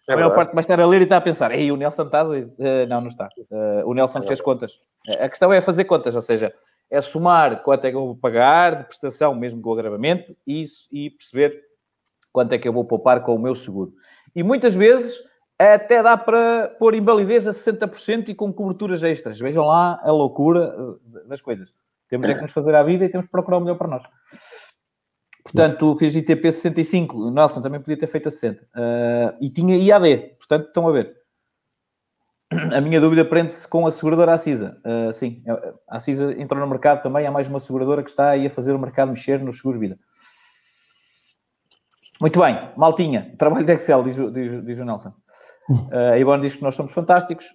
É a maior parte vai estar a ler e está a pensar: ei, o Nelson está. Uh, não, não está. Uh, o Nelson é fez contas. A questão é fazer contas, ou seja, é somar quanto é que eu vou pagar de prestação, mesmo com o agravamento, e, e perceber quanto é que eu vou poupar com o meu seguro. E muitas vezes até dá para pôr invalidez a 60% e com coberturas extras. Vejam lá a loucura eh, das coisas. Temos é que nos fazer à vida e temos que procurar o melhor para nós. Portanto, fiz ITP 65, o Nelson também podia ter feito a 60. Uh, e tinha IAD, portanto, estão a ver. A minha dúvida prende-se com a seguradora Acisa. Uh, sim, a Acisa entrou no mercado também, há mais uma seguradora que está aí a fazer o mercado mexer nos seguros vida. Muito bem, maltinha, trabalho de Excel, diz, diz, diz o Nelson. Uh, a Ivone diz que nós somos fantásticos,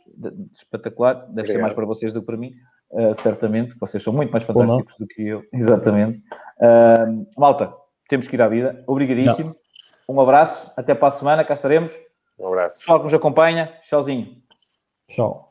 espetacular, deve Obrigado. ser mais para vocês do que para mim, uh, certamente, vocês são muito mais fantásticos do que eu, exatamente. Uh, malta, temos que ir à vida, obrigadíssimo, Não. um abraço, até para a semana, cá estaremos.
Um abraço.
Pessoal que nos acompanha, tchauzinho.
Tchau.